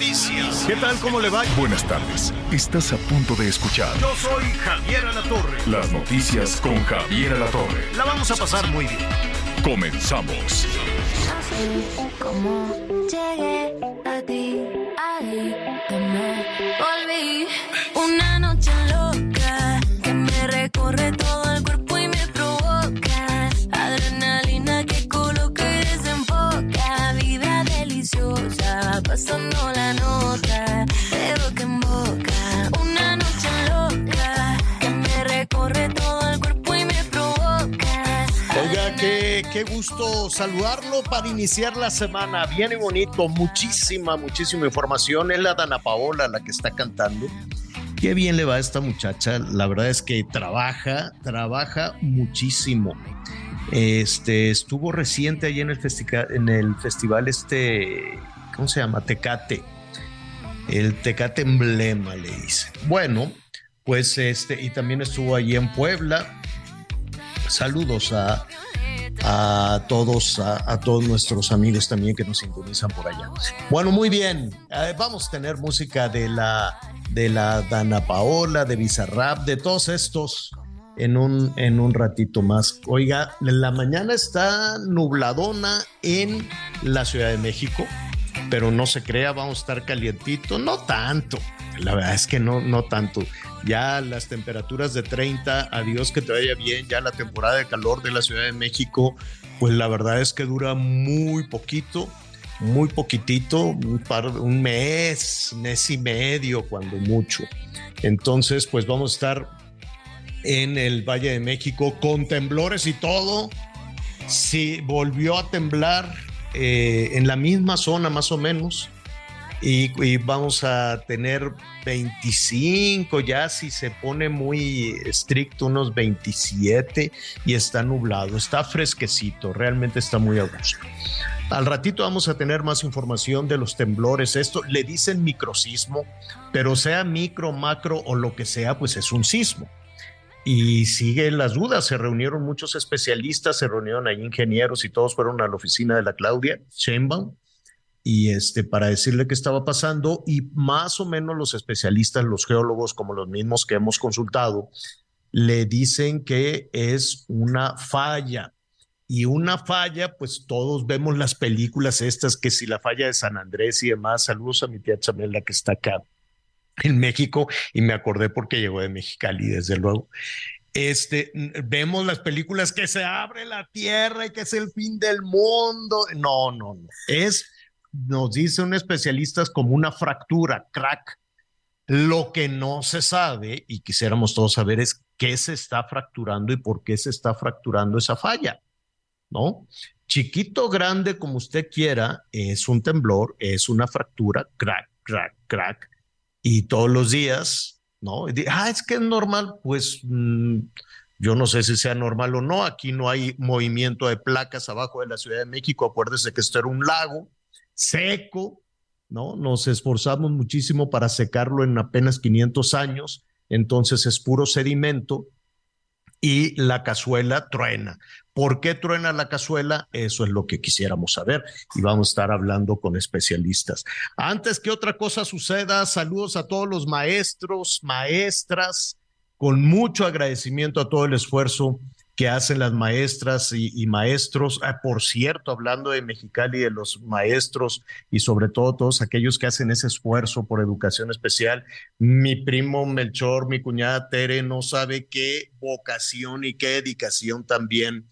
noticias. ¿Qué tal? ¿Cómo le va? Buenas tardes. Estás a punto de escuchar Yo soy Javier Alatorre. las noticias con Javier Alatorre. La vamos a pasar muy bien. Comenzamos. Como llegué a ti, ahí que me volví. Una noche loca que me recorre pasando la nota de boca en boca. Una noche loca que me recorre todo el cuerpo y me provoca. Oiga, qué, qué gusto saludarlo para iniciar la semana. Bien y bonito. Muchísima, muchísima información. Es la Dana Paola la que está cantando. Qué bien le va a esta muchacha. La verdad es que trabaja, trabaja muchísimo. Este estuvo reciente ahí en el, en el festival este, ¿cómo se llama? Tecate. El Tecate Emblema le dice. Bueno, pues este, y también estuvo allí en Puebla. Saludos a, a todos, a, todos nuestros amigos también que nos sintonizan por allá. Bueno, muy bien. Vamos a tener música de la, de la Dana Paola, de Bizarrap, de todos estos en un, en un ratito más. Oiga, la mañana está nubladona en la Ciudad de México, pero no se crea, vamos a estar calientito, no tanto. La verdad es que no, no tanto. Ya las temperaturas de 30, adiós que te vaya bien, ya la temporada de calor de la Ciudad de México, pues la verdad es que dura muy poquito, muy poquitito, un, par, un mes, mes y medio, cuando mucho. Entonces, pues vamos a estar en el Valle de México con temblores y todo. Sí, volvió a temblar eh, en la misma zona más o menos. Y, vamos a tener 25 ya, si se pone muy estricto, unos 27 y está nublado, está fresquecito, realmente está muy a gusto. Al ratito vamos a tener más información de los temblores. Esto le dicen microsismo, pero sea micro, macro o lo que sea, pues es un sismo y siguen las dudas. Se reunieron muchos especialistas, se reunieron ahí ingenieros y todos fueron a la oficina de la Claudia Sheinbaum y este para decirle qué estaba pasando y más o menos los especialistas, los geólogos como los mismos que hemos consultado, le dicen que es una falla. Y una falla, pues todos vemos las películas estas, que si la falla de San Andrés y demás, saludos a mi tía Chamela que está acá en México y me acordé porque llegó de Mexicali, desde luego. Este, vemos las películas que se abre la tierra y que es el fin del mundo. No, no, no. Es, nos dice un especialista, es como una fractura, crack. Lo que no se sabe y quisiéramos todos saber es qué se está fracturando y por qué se está fracturando esa falla, ¿no? Chiquito, grande, como usted quiera, es un temblor, es una fractura, crack, crack, crack y todos los días, ¿no? Ah, es que es normal, pues mm, yo no sé si sea normal o no, aquí no hay movimiento de placas abajo de la Ciudad de México, acuérdese que esto era un lago seco, ¿no? Nos esforzamos muchísimo para secarlo en apenas 500 años, entonces es puro sedimento y la cazuela truena. ¿Por qué truena la cazuela? Eso es lo que quisiéramos saber y vamos a estar hablando con especialistas. Antes que otra cosa suceda, saludos a todos los maestros, maestras, con mucho agradecimiento a todo el esfuerzo que hacen las maestras y, maestros. Ah, por cierto, hablando de Mexicali, de los maestros y sobre todo todos aquellos que hacen ese esfuerzo por educación especial, mi primo Melchor, mi cuñada Tere, no sabe qué vocación y qué dedicación también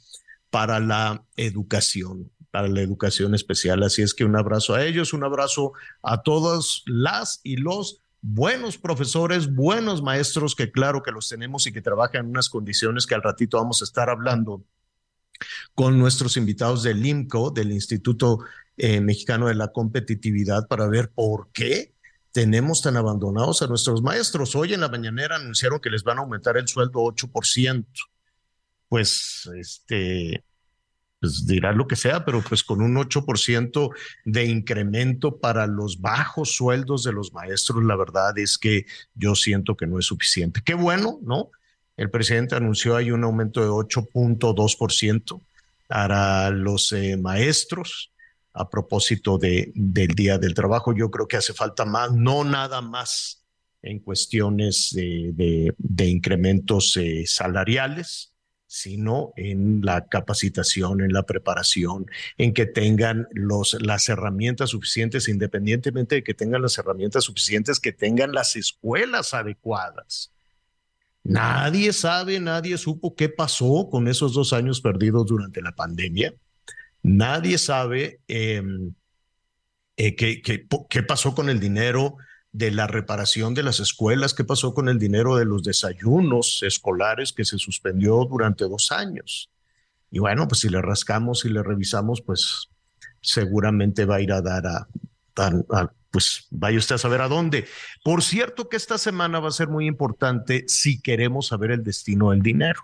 para la educación, para la educación especial. Así es que un abrazo a ellos, un abrazo a todas las y los buenos profesores, buenos maestros, que claro que los tenemos y que trabajan en unas condiciones que al ratito vamos a estar hablando con nuestros invitados del IMCO, del Instituto eh, Mexicano de la Competitividad, para ver por qué tenemos tan abandonados a nuestros maestros. Hoy en la mañanera anunciaron que les van a aumentar el sueldo 8%. Pues, este, pues dirá lo que sea, pero pues con un 8% de incremento para los bajos sueldos de los maestros, la verdad es que yo siento que no es suficiente. Qué bueno, ¿no? El presidente anunció ahí un aumento de 8.2% para los eh, maestros a propósito de, del Día del Trabajo. Yo creo que hace falta más, no nada más en cuestiones de, de, incrementos eh, salariales, sino en la capacitación, en la preparación, en que tengan las herramientas suficientes, independientemente de que tengan las herramientas suficientes, que tengan las escuelas adecuadas. Nadie sabe, nadie supo qué pasó con esos dos años perdidos durante la pandemia. Nadie sabe em, eh, qué pasó con el dinero de la reparación de las escuelas, qué pasó con el dinero de los desayunos escolares que se suspendió durante dos años. Y bueno, pues si le rascamos y le revisamos, pues seguramente va a ir a dar a, a, pues vaya usted a saber a dónde. Por cierto que esta semana va a ser muy importante si queremos saber el destino del dinero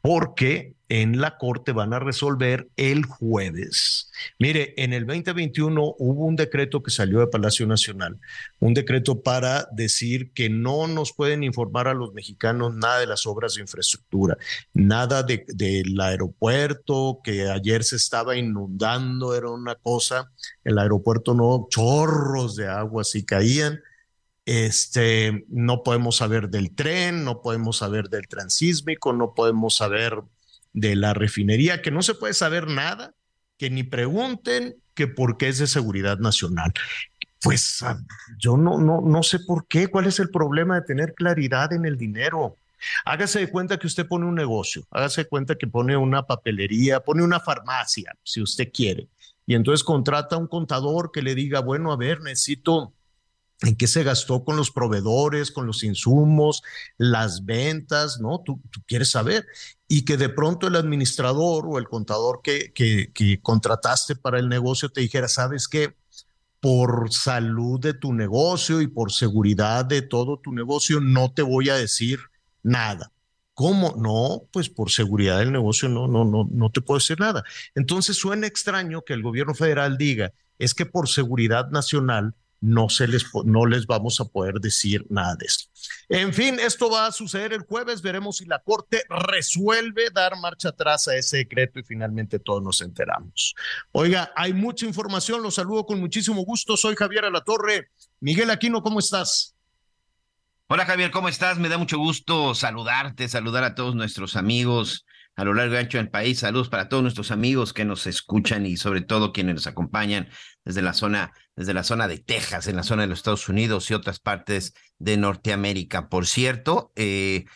porque en la Corte van a resolver el jueves. Mire, en el 2021 hubo un decreto que salió de Palacio Nacional, un decreto para decir que no nos pueden informar a los mexicanos nada de las obras de infraestructura, nada del aeropuerto, que ayer se estaba inundando, era una cosa, el aeropuerto no, chorros de agua así caían este, no podemos saber del tren, no podemos saber del transísmico, no podemos saber de la refinería, que no se puede saber nada, que ni pregunten que por qué es de seguridad nacional. Pues ah, yo no, no, no sé por qué, cuál es el problema de tener claridad en el dinero. Hágase de cuenta que usted pone un negocio, hágase de cuenta que pone una papelería, pone una farmacia, si usted quiere, y entonces contrata a un contador que le diga, bueno, a ver, necesito en qué se gastó con los proveedores, con los insumos, las ventas, ¿no? Tú, quieres saber. Y que de pronto el administrador o el contador que, que, que contrataste para el negocio te dijera, ¿sabes qué? Por salud de tu negocio y por seguridad de todo tu negocio, no te voy a decir nada. ¿Cómo? No, pues por seguridad del negocio no, no, no, no te puedo decir nada. Entonces suena extraño que el gobierno federal diga, es que por seguridad nacional no, se les, no les vamos a poder decir nada de esto. En fin, esto va a suceder el jueves. Veremos si la Corte resuelve dar marcha atrás a ese decreto y finalmente todos nos enteramos. Oiga, hay mucha información. Los saludo con muchísimo gusto. Soy Javier Alatorre. Miguel Aquino, ¿cómo estás? Hola Javier, ¿cómo estás? Me da mucho gusto saludarte, saludar a todos nuestros amigos a lo largo y ancho del país. Saludos para todos nuestros amigos que nos escuchan y sobre todo quienes nos acompañan desde la zona, desde la zona de Texas, en la zona de los Estados Unidos y otras partes de Norteamérica. Por cierto, eh,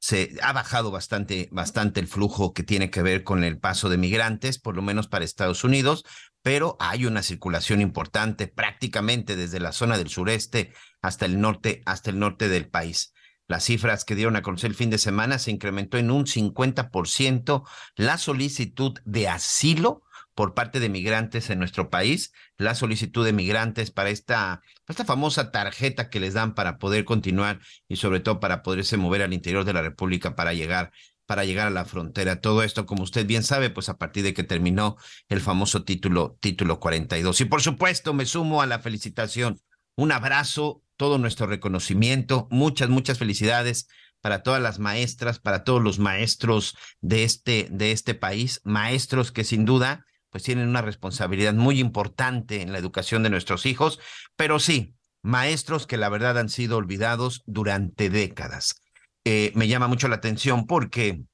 se ha bajado bastante, bastante el flujo que tiene que ver con el paso de migrantes, por lo menos para Estados Unidos, pero hay una circulación importante prácticamente desde la zona del sureste hasta el norte, hasta el norte del país. Las cifras que dieron a conocer el fin de semana se incrementó en un 50% la solicitud de asilo por parte de migrantes en nuestro país, la solicitud de migrantes para esta, esta famosa tarjeta que les dan para poder continuar y sobre todo para poderse mover al interior de la República para llegar para llegar a la frontera. Todo esto, como usted bien sabe, pues a partir de que terminó el famoso título, título 42. Y por supuesto, me sumo a la felicitación. Un abrazo, todo nuestro reconocimiento, muchas, muchas felicidades para todas las maestras, para todos los maestros de este, de este país, maestros que sin duda pues tienen una responsabilidad muy importante en la educación de nuestros hijos, pero sí, maestros que la verdad han sido olvidados durante décadas. Eh, me llama mucho la atención porque,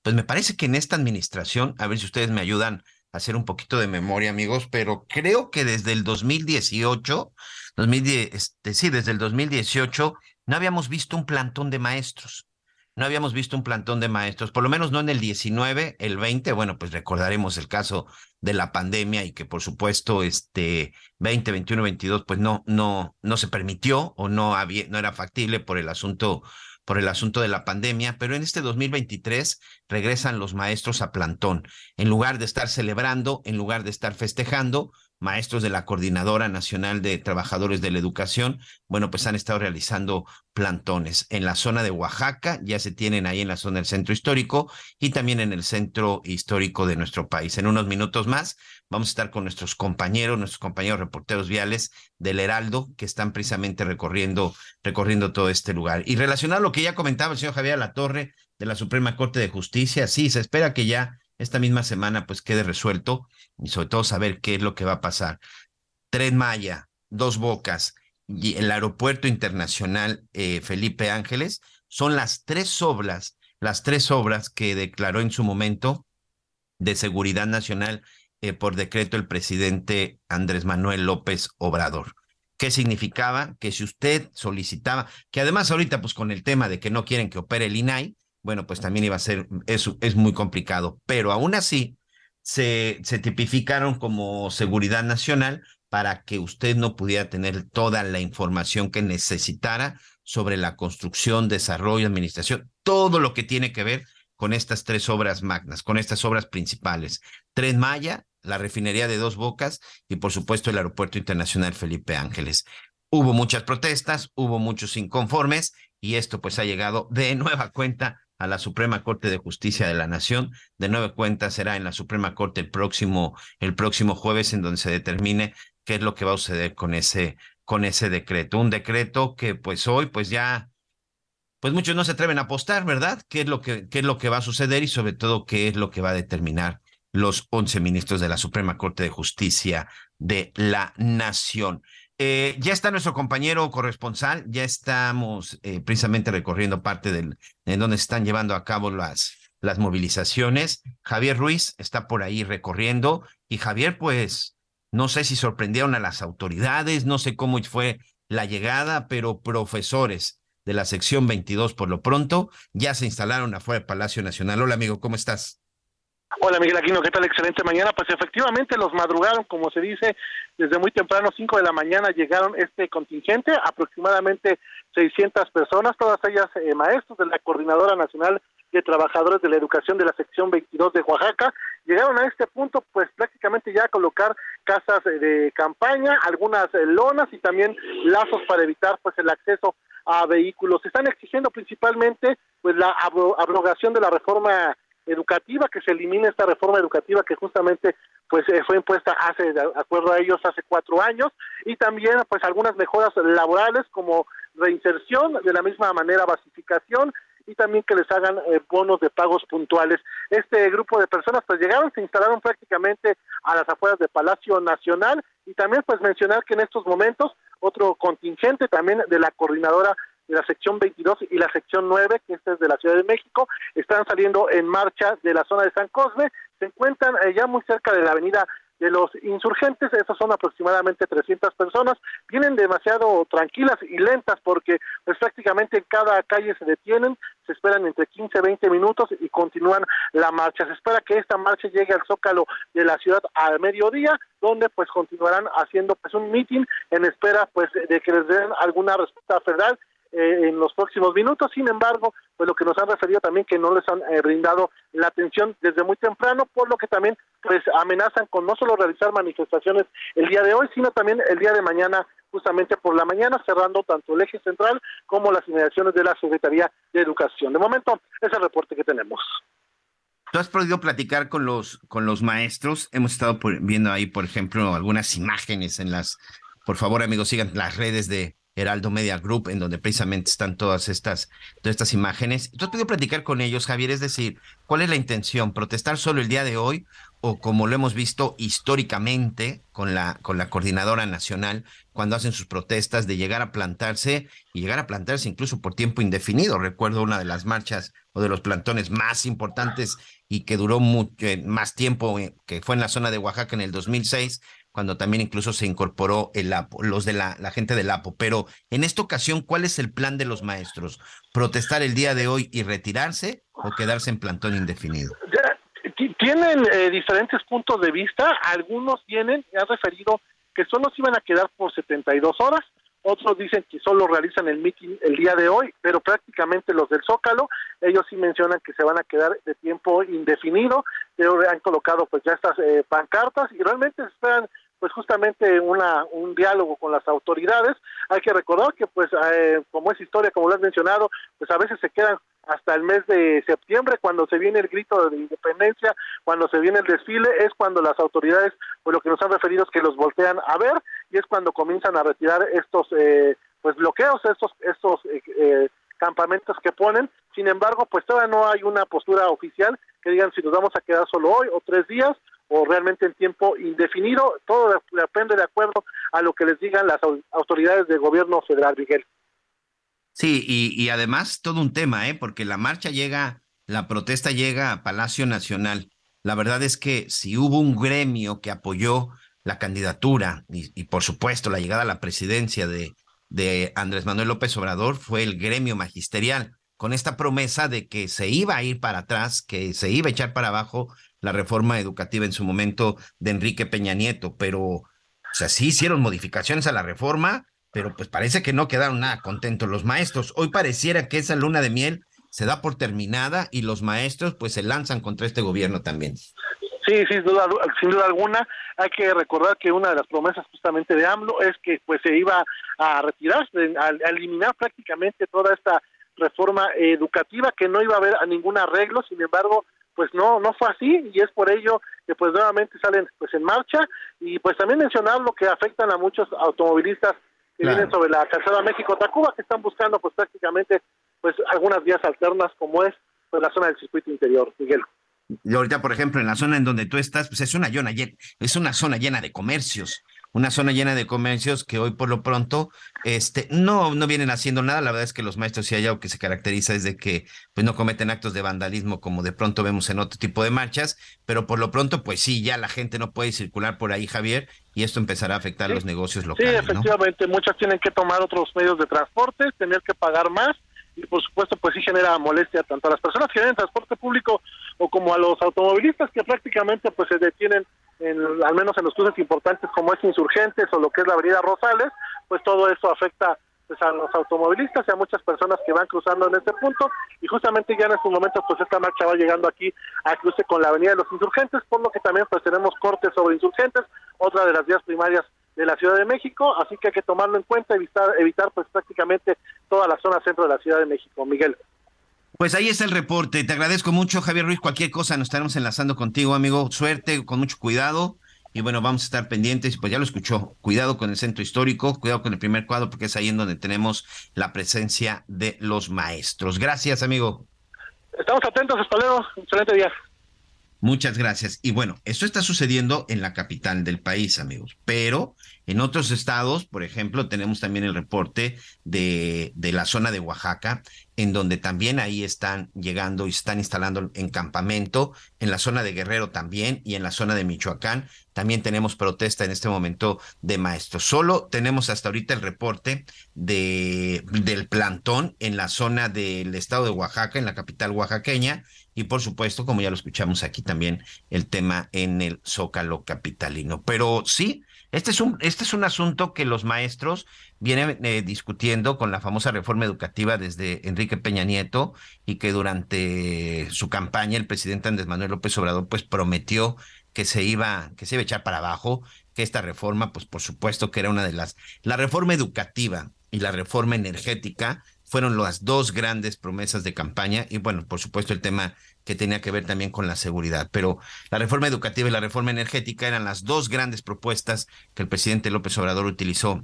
pues me parece que en esta administración, a ver si ustedes me ayudan a hacer un poquito de memoria, amigos, pero creo que desde el 2018, 2010, este, sí, desde el 2018, no habíamos visto un plantón de maestros no habíamos visto un plantón de maestros, por lo menos no en el 19, el 20, bueno, pues recordaremos el caso de la pandemia y que por supuesto este 20, 21, 22 pues no no no se permitió o no había no era factible por el asunto por el asunto de la pandemia, pero en este 2023 regresan los maestros a plantón. En lugar de estar celebrando, en lugar de estar festejando, maestros de la Coordinadora Nacional de Trabajadores de la Educación, bueno, pues han estado realizando plantones en la zona de Oaxaca, ya se tienen ahí en la zona del centro histórico y también en el centro histórico de nuestro país. En unos minutos más vamos a estar con nuestros compañeros, nuestros compañeros reporteros viales del Heraldo, que están precisamente recorriendo, recorriendo todo este lugar. Y relacionado a lo que ya comentaba el señor Javier Latorre de la Suprema Corte de Justicia, sí, se espera que ya esta misma semana pues quede resuelto y sobre todo saber qué es lo que va a pasar. Tren Maya, Dos Bocas y el Aeropuerto Internacional eh, Felipe Ángeles son las tres obras, las tres obras que declaró en su momento de seguridad nacional eh, por decreto el presidente Andrés Manuel López Obrador. ¿Qué significaba? Que si usted solicitaba, que además ahorita pues con el tema de que no quieren que opere el INAI, bueno, pues también iba a ser, eso es muy complicado, pero aún así se, se tipificaron como seguridad nacional para que usted no pudiera tener toda la información que necesitara sobre la construcción, desarrollo, administración, todo lo que tiene que ver con estas tres obras magnas, con estas obras principales. Tren Maya, la refinería de Dos Bocas y por supuesto el Aeropuerto Internacional Felipe Ángeles. Hubo muchas protestas, hubo muchos inconformes y esto pues ha llegado de nueva cuenta a la Suprema Corte de Justicia de la Nación. De nueva cuenta será en la Suprema Corte el próximo, el próximo jueves en donde se determine qué es lo que va a suceder con ese, con ese decreto. Un decreto que pues hoy pues ya, pues muchos no se atreven a apostar, ¿verdad? ¿Qué es lo que, qué es lo que va a suceder y sobre todo qué es lo que va a determinar los once ministros de la Suprema Corte de Justicia de la Nación. Eh, ya está nuestro compañero corresponsal, ya estamos eh, precisamente recorriendo parte del, en donde están llevando a cabo las, las movilizaciones. Javier Ruiz está por ahí recorriendo y Javier, pues, no sé si sorprendieron a las autoridades, no sé cómo fue la llegada, pero profesores de la sección 22 por lo pronto ya se instalaron afuera del Palacio Nacional. Hola amigo, ¿cómo estás? Hola Miguel Aquino, ¿qué tal? Excelente mañana. Pues efectivamente los madrugaron, como se dice, desde muy temprano, 5 de la mañana llegaron este contingente, aproximadamente 600 personas, todas ellas eh, maestros de la Coordinadora Nacional de Trabajadores de la Educación de la sección 22 de Oaxaca. Llegaron a este punto, pues prácticamente ya a colocar casas de campaña, algunas eh, lonas y también lazos para evitar pues el acceso a vehículos. Están exigiendo principalmente pues la abrogación de la reforma educativa, que se elimine esta reforma educativa que justamente pues eh, fue impuesta hace, de acuerdo a ellos, hace cuatro años, y también pues algunas mejoras laborales como reinserción, de la misma manera basificación, y también que les hagan eh, bonos de pagos puntuales. Este grupo de personas pues llegaron, se instalaron prácticamente a las afueras del Palacio Nacional y también pues mencionar que en estos momentos otro contingente también de la coordinadora de la sección 22 y la sección 9, que esta es de la Ciudad de México, están saliendo en marcha de la zona de San Cosme, se encuentran eh, ya muy cerca de la avenida de los insurgentes, esas son aproximadamente 300 personas, vienen demasiado tranquilas y lentas porque pues prácticamente en cada calle se detienen, se esperan entre 15 y 20 minutos y continúan la marcha. Se espera que esta marcha llegue al zócalo de la ciudad al mediodía, donde pues continuarán haciendo pues un meeting en espera pues de que les den alguna respuesta federal eh, en los próximos minutos. Sin embargo, pues lo que nos han referido también que no les han eh, brindado la atención desde muy temprano, por lo que también pues amenazan con no solo realizar manifestaciones el día de hoy, sino también el día de mañana, justamente por la mañana, cerrando tanto el eje central como las inmediaciones de la Secretaría de Educación. De momento, es el reporte que tenemos. ¿Tú has podido platicar con los, con los maestros? Hemos estado viendo ahí, por ejemplo, algunas imágenes en las, por favor amigos, sigan las redes de, Heraldo Media Group, en donde precisamente están todas estas, todas estas imágenes. ¿Tú has podido platicar con ellos, Javier? Es decir, ¿cuál es la intención? ¿Protestar solo el día de hoy o como lo hemos visto históricamente con la, con la coordinadora nacional, cuando hacen sus protestas de llegar a plantarse y llegar a plantarse incluso por tiempo indefinido? Recuerdo una de las marchas o de los plantones más importantes y que duró mucho, eh, más tiempo, eh, que fue en la zona de Oaxaca en el 2006, cuando también incluso se incorporó el APO, los de la, gente del APO. Pero en esta ocasión, ¿cuál es el plan de los maestros? ¿Protestar el día de hoy y retirarse o quedarse en plantón indefinido? Tienen eh, diferentes puntos de vista. Algunos tienen, han referido que solo se iban a quedar por 72 horas, otros dicen que solo realizan el meeting el día de hoy, pero prácticamente los del Zócalo, ellos sí mencionan que se van a quedar de tiempo indefinido, ellos han colocado pues ya estas eh, pancartas y realmente esperan pues justamente una, un diálogo con las autoridades. Hay que recordar que pues eh, como es historia, como lo has mencionado, pues a veces se quedan hasta el mes de septiembre, cuando se viene el grito de independencia, cuando se viene el desfile, es cuando las autoridades, pues lo que nos han referido es que los voltean a ver y es cuando comienzan a retirar estos eh, pues bloqueos, estos, estos eh, eh, campamentos que ponen. Sin embargo, pues todavía no hay una postura oficial que digan si nos vamos a quedar solo hoy o tres días o realmente en tiempo indefinido. Todo depende de acuerdo a lo que les digan las autoridades del gobierno federal, Miguel. Sí, y, además todo un tema, ¿eh? porque la marcha llega, la protesta llega a Palacio Nacional. La verdad es que si hubo un gremio que apoyó la candidatura y, y por supuesto la llegada a la presidencia de, de Andrés Manuel López Obrador fue el gremio magisterial, con esta promesa de que se iba a ir para atrás, que se iba a echar para abajo la reforma educativa en su momento de Enrique Peña Nieto, pero, o sea, sí hicieron modificaciones a la reforma, pero pues parece que no quedaron nada contentos los maestros. Hoy pareciera que esa luna de miel se da por terminada y los maestros pues se lanzan contra este gobierno también. Sí, sin duda, sin duda alguna. Hay que recordar que una de las promesas justamente de AMLO es que pues se iba a retirar, a, eliminar prácticamente toda esta reforma educativa, que no iba a haber a ningún arreglo. Sin embargo, pues no no fue así y es por ello que pues nuevamente salen pues en marcha. Y pues también mencionar lo que afectan a muchos automovilistas que vienen sobre la calzada México-Tacuba, que están buscando pues prácticamente pues algunas vías alternas como es pues la zona del circuito interior, Miguel. Y ahorita, por ejemplo, en la zona en donde tú estás, pues es una, zona llena, es una zona llena de comercios, una zona llena de comercios que hoy por lo pronto este, no, no vienen haciendo nada. La verdad es que los maestros, si hay algo que se caracteriza es de que pues, no cometen actos de vandalismo como de pronto vemos en otro tipo de marchas, pero por lo pronto, pues sí, ya la gente no puede circular por ahí, Javier, y esto empezará a afectar los negocios locales. Sí, efectivamente, muchas tienen que tomar otros medios de transporte, tener que pagar más y por supuesto pues sí genera molestia tanto a las personas que vienen en transporte público o como a los automovilistas que prácticamente pues se detienen en, al menos en los cruces importantes como es Insurgentes o lo que es la Avenida Rosales, pues todo eso afecta pues a los automovilistas y a muchas personas que van cruzando en este punto y justamente ya en estos momentos pues esta marcha va llegando aquí a cruce con la Avenida de los Insurgentes, por lo que también pues tenemos cortes sobre Insurgentes, otra de las vías primarias de la Ciudad de México, así que hay que tomarlo en cuenta, evitar, evitar pues prácticamente toda la zona centro de la Ciudad de México. Miguel. Pues ahí está el reporte. Te agradezco mucho, Javier Ruiz. Cualquier cosa nos estaremos enlazando contigo, amigo. Suerte, con mucho cuidado. Y bueno, vamos a estar pendientes. Pues ya lo escuchó. Cuidado con el centro histórico, cuidado con el primer cuadro, porque es ahí en donde tenemos la presencia de los maestros. Gracias, amigo. Estamos atentos, hasta luego. Excelente día. Muchas gracias. Y bueno, esto está sucediendo en la capital del país, amigos, pero en otros estados, por ejemplo, tenemos también el reporte de, de la zona de Oaxaca, en donde también ahí están llegando y están instalando en campamento, en la zona de Guerrero también y en la zona de Michoacán. También tenemos protesta en este momento de maestros. Solo tenemos hasta ahorita el reporte de, del plantón en la zona del estado de Oaxaca, en la capital oaxaqueña, y por supuesto, como ya lo escuchamos aquí también, el tema en el Zócalo capitalino. Pero sí, este es un, este es un asunto que los maestros vienen eh, discutiendo con la famosa reforma educativa desde Enrique Peña Nieto y que durante su campaña el presidente Andrés Manuel López Obrador pues prometió que se iba, que se iba a echar para abajo, que esta reforma, pues por supuesto que era una de las, la reforma educativa y la reforma energética fueron las dos grandes promesas de campaña y bueno, por supuesto el tema que tenía que ver también con la seguridad. Pero la reforma educativa y la reforma energética eran las dos grandes propuestas que el presidente López Obrador utilizó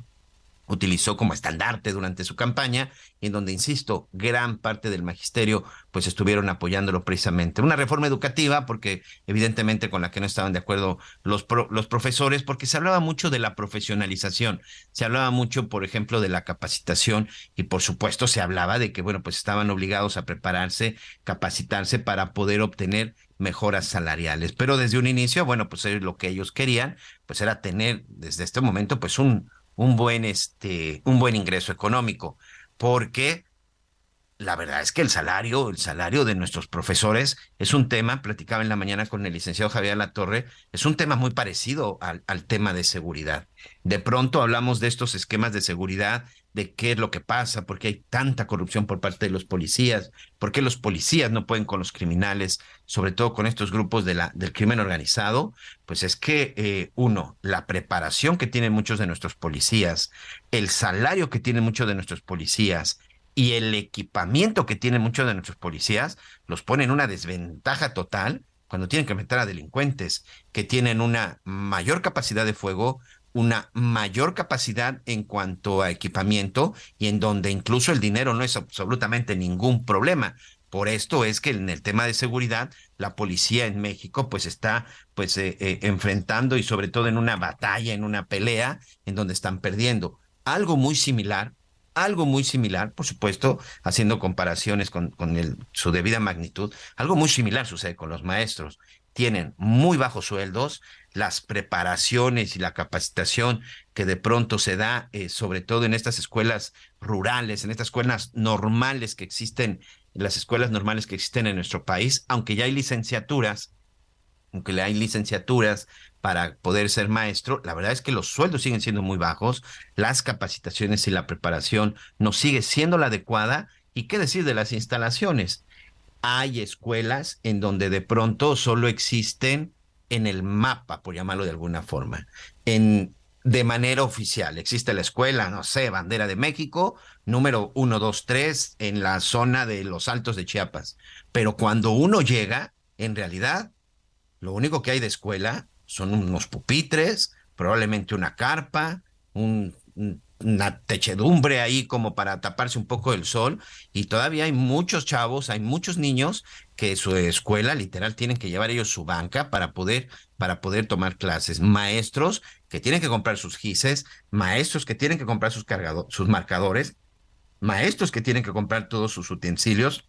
utilizó como estandarte durante su campaña, en donde, insisto, gran parte del magisterio pues estuvieron apoyándolo precisamente. Una reforma educativa, porque evidentemente con la que no estaban de acuerdo los, los profesores, porque se hablaba mucho de la profesionalización, se hablaba mucho, por ejemplo, de la capacitación y por supuesto se hablaba de que, bueno, pues estaban obligados a prepararse, capacitarse para poder obtener mejoras salariales. Pero desde un inicio, bueno, pues lo que ellos querían, pues era tener desde este momento, pues un un buen, este, un buen ingreso económico, porque la verdad es que el salario, el salario de nuestros profesores es un tema, platicaba en la mañana con el licenciado Javier Latorre, es un tema muy parecido al, al, tema de seguridad. De pronto hablamos de estos esquemas de seguridad, de qué es lo que pasa, por qué hay tanta corrupción por parte de los policías, por qué los policías no pueden con los criminales, sobre todo con estos grupos del crimen organizado, pues es que, eh, uno, la preparación que tienen muchos de nuestros policías, el salario que tienen muchos de nuestros policías, y el equipamiento que tienen muchos de nuestros policías los pone en una desventaja total cuando tienen que meter a delincuentes que tienen una mayor capacidad de fuego, una mayor capacidad en cuanto a equipamiento y en donde incluso el dinero no es absolutamente ningún problema. Por esto es que en el tema de seguridad, la policía en México pues está pues eh, eh, enfrentando y sobre todo en una batalla, en una pelea en donde están perdiendo. Algo muy similar algo muy similar, por supuesto, haciendo comparaciones con, con su debida magnitud, algo muy similar sucede con los maestros. Tienen muy bajos sueldos, las preparaciones y la capacitación que de pronto se da, eh, sobre todo en estas escuelas rurales, en estas escuelas normales que existen, en las escuelas normales que existen en nuestro país, aunque ya hay licenciaturas, aunque hay licenciaturas para poder ser maestro, la verdad es que los sueldos siguen siendo muy bajos, las capacitaciones y la preparación no sigue siendo la adecuada. ¿Y qué decir de las instalaciones? Hay escuelas en donde de pronto solo existen en el mapa, por llamarlo de alguna forma, en de manera oficial. Existe la escuela, no sé, Bandera de México, número 123, en la zona de los Altos de Chiapas. Pero cuando uno llega, en realidad, lo único que hay de escuela son unos pupitres, probablemente una carpa, un, una techedumbre ahí como para taparse un poco del sol. Y todavía hay muchos chavos, hay muchos niños que su escuela literal tienen que llevar ellos su banca para poder para poder tomar clases, maestros que tienen que comprar sus gises, maestros que tienen que comprar sus cargadores, sus marcadores, maestros que tienen que comprar todos sus utensilios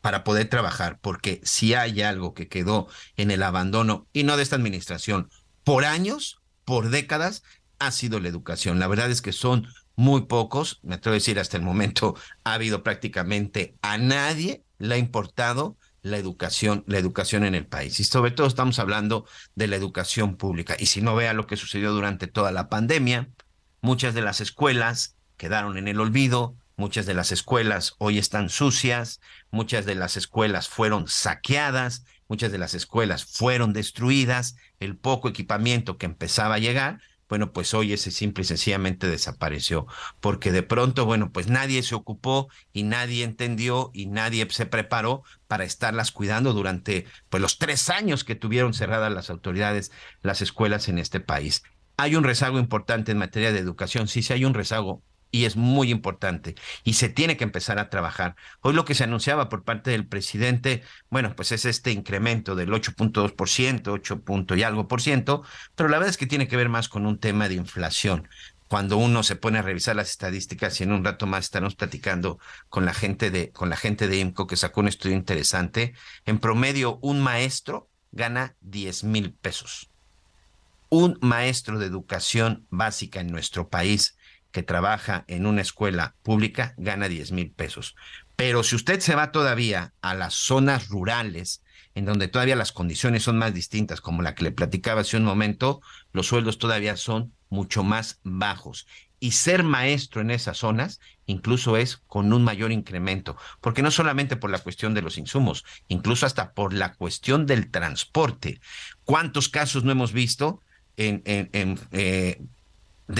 para poder trabajar, porque si hay algo que quedó en el abandono, y no de esta administración, por años, por décadas, ha sido la educación. La verdad es que son muy pocos, me atrevo a decir hasta el momento, ha habido prácticamente a nadie le ha importado la educación, la educación en el país. Y sobre todo estamos hablando de la educación pública. Y si no vea lo que sucedió durante toda la pandemia, muchas de las escuelas quedaron en el olvido, Muchas de las escuelas hoy están sucias, muchas de las escuelas fueron saqueadas, muchas de las escuelas fueron destruidas, el poco equipamiento que empezaba a llegar, bueno, pues hoy ese simple y sencillamente desapareció, porque de pronto, bueno, pues nadie se ocupó y nadie entendió y nadie se preparó para estarlas cuidando durante pues los tres años que tuvieron cerradas las autoridades las escuelas en este país. Hay un rezago importante en materia de educación, sí, sí hay un rezago y es muy importante y se tiene que empezar a trabajar. Hoy lo que se anunciaba por parte del presidente, bueno, pues es este incremento del 8.2%, 8 punto y algo por ciento, pero la verdad es que tiene que ver más con un tema de inflación. Cuando uno se pone a revisar las estadísticas y en un rato más estamos platicando con la gente de con la gente de IMCO que sacó un estudio interesante, en promedio un maestro gana 10 mil pesos. Un maestro de educación básica en nuestro país que trabaja en una escuela pública gana 10 mil pesos. Pero si usted se va todavía a las zonas rurales, en donde todavía las condiciones son más distintas, como la que le platicaba hace un momento, los sueldos todavía son mucho más bajos. Y ser maestro en esas zonas incluso es con un mayor incremento, porque no solamente por la cuestión de los insumos, incluso hasta por la cuestión del transporte. ¿Cuántos casos no hemos visto en, eh,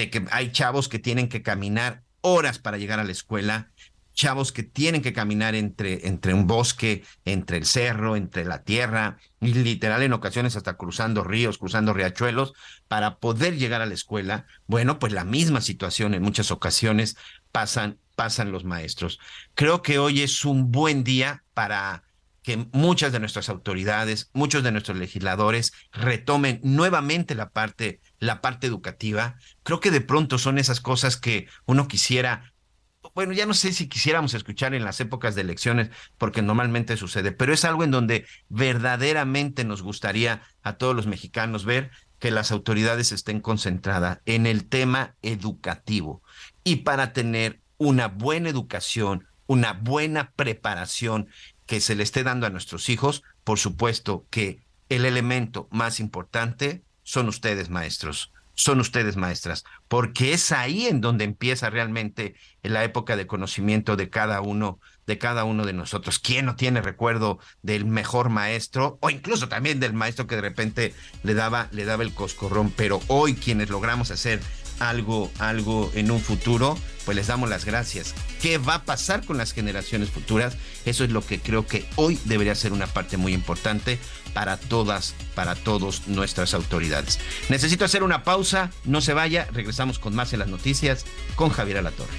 que hay chavos que tienen que caminar horas para llegar a la escuela, chavos que tienen que caminar entre, entre un bosque, entre el cerro, entre la tierra, y literal en ocasiones hasta cruzando ríos, cruzando riachuelos, para poder llegar a la escuela. Bueno, pues la misma situación en muchas ocasiones pasan, pasan los maestros. Creo que hoy es un buen día para que muchas de nuestras autoridades, muchos de nuestros legisladores retomen nuevamente la parte, la parte educativa. Creo que de pronto son esas cosas que uno quisiera, bueno, ya no sé si quisiéramos escuchar en las épocas de elecciones, porque normalmente sucede, pero es algo en donde verdaderamente nos gustaría a todos los mexicanos ver que las autoridades estén concentradas en el tema educativo. Y para tener una buena educación, una buena preparación que se le esté dando a nuestros hijos, por supuesto que el elemento más importante son ustedes, maestros son ustedes maestras, porque es ahí en donde empieza realmente la época de conocimiento de cada uno, de cada uno de nosotros. ¿Quién no tiene recuerdo del mejor maestro o incluso también del maestro que de repente le daba, le daba el coscorrón? Pero hoy quienes logramos hacer algo, algo en un futuro, pues les damos las gracias. ¿Qué va a pasar con las generaciones futuras? Eso es lo que creo que hoy debería ser una parte muy importante para todas, para todos nuestras autoridades. Necesito hacer una pausa, no se vaya, regresamos con más en las noticias con Javier Alatorre.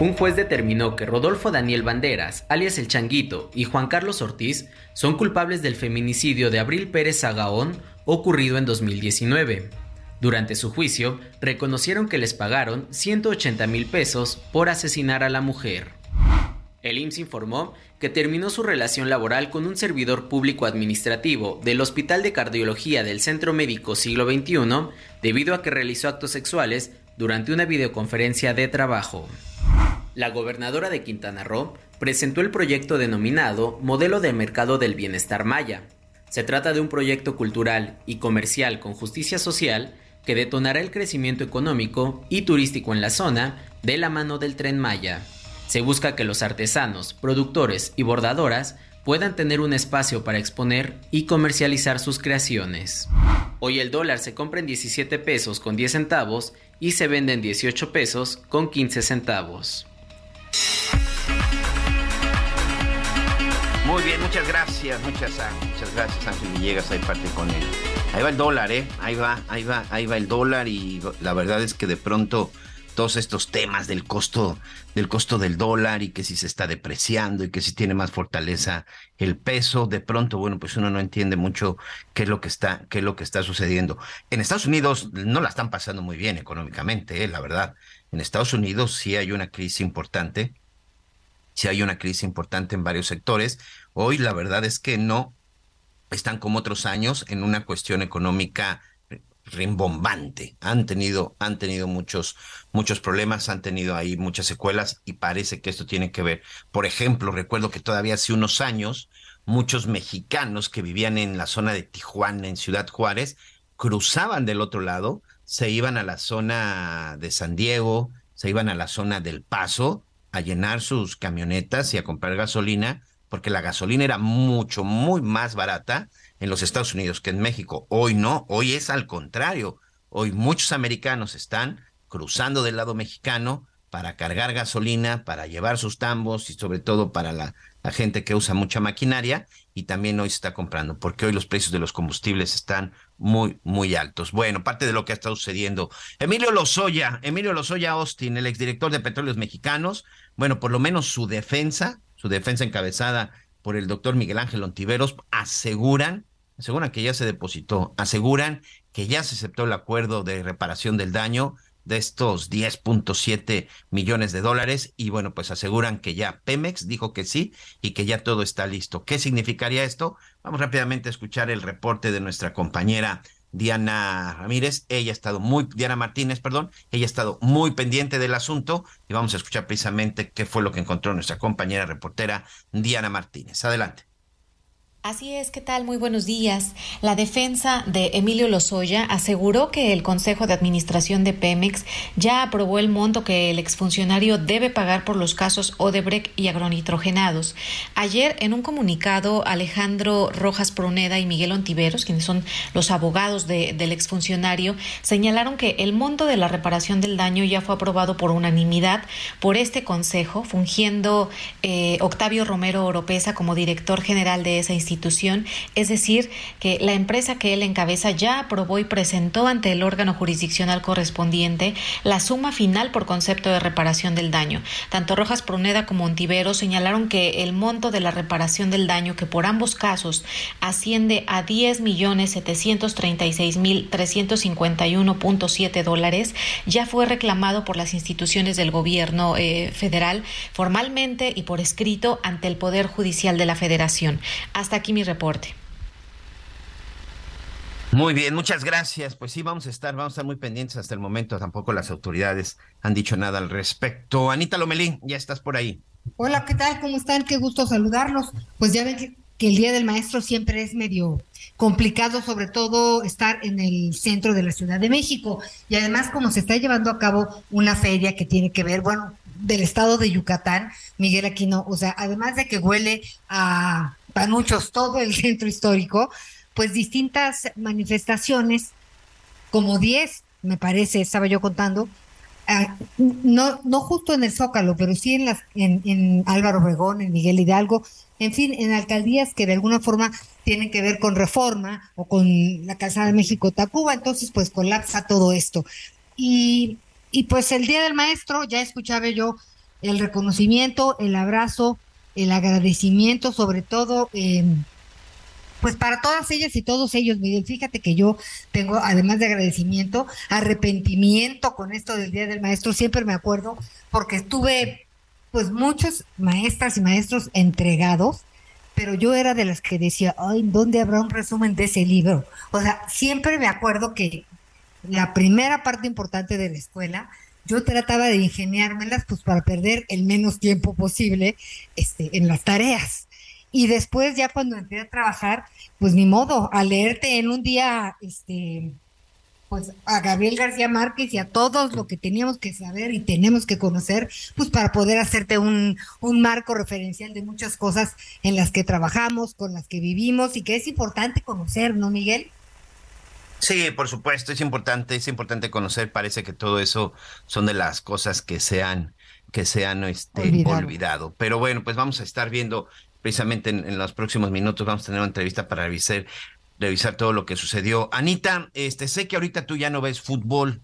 Un juez determinó que Rodolfo Daniel Banderas, alias El Changuito, y Juan Carlos Ortiz son culpables del feminicidio de Abril Pérez Sagaón ocurrido en 2019. Durante su juicio, reconocieron que les pagaron 180 mil pesos por asesinar a la mujer. El IMSS informó que terminó su relación laboral con un servidor público administrativo del Hospital de Cardiología del Centro Médico Siglo XXI debido a que realizó actos sexuales durante una videoconferencia de trabajo. La gobernadora de Quintana Roo presentó el proyecto denominado Modelo de Mercado del Bienestar Maya. Se trata de un proyecto cultural y comercial con justicia social que detonará el crecimiento económico y turístico en la zona de la mano del tren Maya. Se busca que los artesanos, productores y bordadoras puedan tener un espacio para exponer y comercializar sus creaciones. Hoy el dólar se compra en 17 pesos con 10 centavos y se vende en 18 pesos con 15 centavos. Muy bien, muchas gracias, muchas, ah, muchas gracias Ángel Villegas, ahí parte con él. Ahí va el dólar, ¿eh? Ahí va, ahí va, ahí va el dólar y la verdad es que de pronto todos estos temas del costo del costo del dólar y que si se está depreciando y que si tiene más fortaleza el peso, de pronto, bueno, pues uno no entiende mucho qué es lo que está qué es lo que está sucediendo. En Estados Unidos no la están pasando muy bien económicamente, ¿eh? la verdad. En Estados Unidos sí hay una crisis importante. Sí hay una crisis importante en varios sectores. Hoy la verdad es que no están como otros años en una cuestión económica rimbombante. Han tenido, han tenido muchos, muchos problemas, han tenido ahí muchas secuelas y parece que esto tiene que ver. Por ejemplo, recuerdo que todavía hace unos años muchos mexicanos que vivían en la zona de Tijuana, en Ciudad Juárez, cruzaban del otro lado, se iban a la zona de San Diego, se iban a la zona del Paso a llenar sus camionetas y a comprar gasolina porque la gasolina era mucho, muy más barata en los Estados Unidos que en México. Hoy no, hoy es al contrario. Hoy muchos americanos están cruzando del lado mexicano para cargar gasolina, para llevar sus tambos y sobre todo para la, gente que usa mucha maquinaria y también hoy se está comprando porque hoy los precios de los combustibles están muy, muy altos. Bueno, parte de lo que ha estado sucediendo. Emilio Lozoya, Emilio Lozoya Austin, el exdirector de Petróleos Mexicanos, bueno, por lo menos su defensa su defensa encabezada por el doctor Miguel Ángel Ontiveros, aseguran, aseguran que ya se depositó, aseguran que ya se aceptó el acuerdo de reparación del daño de estos 10.7 millones de dólares y bueno, pues aseguran que ya Pemex dijo que sí y que ya todo está listo. ¿Qué significaría esto? Vamos rápidamente a escuchar el reporte de nuestra compañera Diana Ramírez, ella ha estado muy, Diana Martínez, perdón, ella ha estado muy pendiente del asunto y vamos a escuchar precisamente qué fue lo que encontró nuestra compañera reportera Diana Martínez. Adelante. Así es, ¿qué tal? Muy buenos días. La defensa de Emilio Lozoya aseguró que el Consejo de Administración de Pemex ya aprobó el monto que el exfuncionario debe pagar por los casos Odebrecht y agronitrogenados. Ayer, en un comunicado, Alejandro Rojas Pruneda y Miguel Ontiveros, quienes son los abogados de, del exfuncionario, señalaron que el monto de la reparación del daño ya fue aprobado por unanimidad por este Consejo, fungiendo eh, Octavio Romero Oropesa como director general de esa institución institución, es decir, que la empresa que él encabeza ya aprobó y presentó ante el órgano jurisdiccional correspondiente la suma final por concepto de reparación del daño. Tanto Rojas Pruneda como Ontivero señalaron que el monto de la reparación del daño, que por ambos casos asciende a 10 millones 736 mil 351.7 dólares, ya fue reclamado por las instituciones del gobierno eh, federal formalmente y por escrito ante el Poder Judicial de la Federación. Hasta aquí mi reporte. Muy bien, muchas gracias. Pues sí, vamos a estar, vamos a estar muy pendientes hasta el momento. Tampoco las autoridades han dicho nada al respecto. Anita Lomelín, ya estás por ahí. Hola, ¿qué tal? ¿Cómo están? Qué gusto saludarlos. Pues ya ven que, que el Día del Maestro siempre es medio complicado, sobre todo estar en el centro de la Ciudad de México. Y además, como se está llevando a cabo una feria que tiene que ver, bueno, del estado de Yucatán, Miguel Aquino, o sea, además de que huele a muchos todo el centro histórico, pues distintas manifestaciones, como 10, me parece, estaba yo contando, ah, no, no justo en el Zócalo, pero sí en, las, en, en Álvaro Obregón, en Miguel Hidalgo, en fin, en alcaldías que de alguna forma tienen que ver con reforma o con la Calzada de México-Tacuba, entonces pues colapsa todo esto. Y, y pues el Día del Maestro, ya escuchaba yo el reconocimiento, el abrazo, el agradecimiento, sobre todo, em, pues para todas ellas y todos ellos, Miguel, fíjate que yo tengo, además de agradecimiento, arrepentimiento con esto del Día del Maestro, siempre me acuerdo, porque estuve, pues muchos maestras y maestros entregados, pero yo era de las que decía, ay, ¿dónde habrá un resumen de ese libro? O sea, siempre me acuerdo que la primera parte importante de la escuela yo trataba de ingeniármelas pues para perder el menos tiempo posible este, en las tareas. Y después ya cuando entré a trabajar, pues ni modo, a leerte en un día, este, pues a Gabriel García Márquez y a todos lo que teníamos que saber y tenemos que conocer, pues para poder hacerte un, un marco referencial de muchas cosas en las que trabajamos, con las que vivimos y que es importante conocer, ¿no, Miguel? Sí, por supuesto, es importante, es importante conocer, parece que todo eso son de las cosas que se han, que se han este, olvidado. Pero bueno, pues vamos a estar viendo precisamente en, los próximos minutos, vamos a tener una entrevista para revisar, revisar todo lo que sucedió. Anita, este, sé que ahorita tú ya no ves fútbol,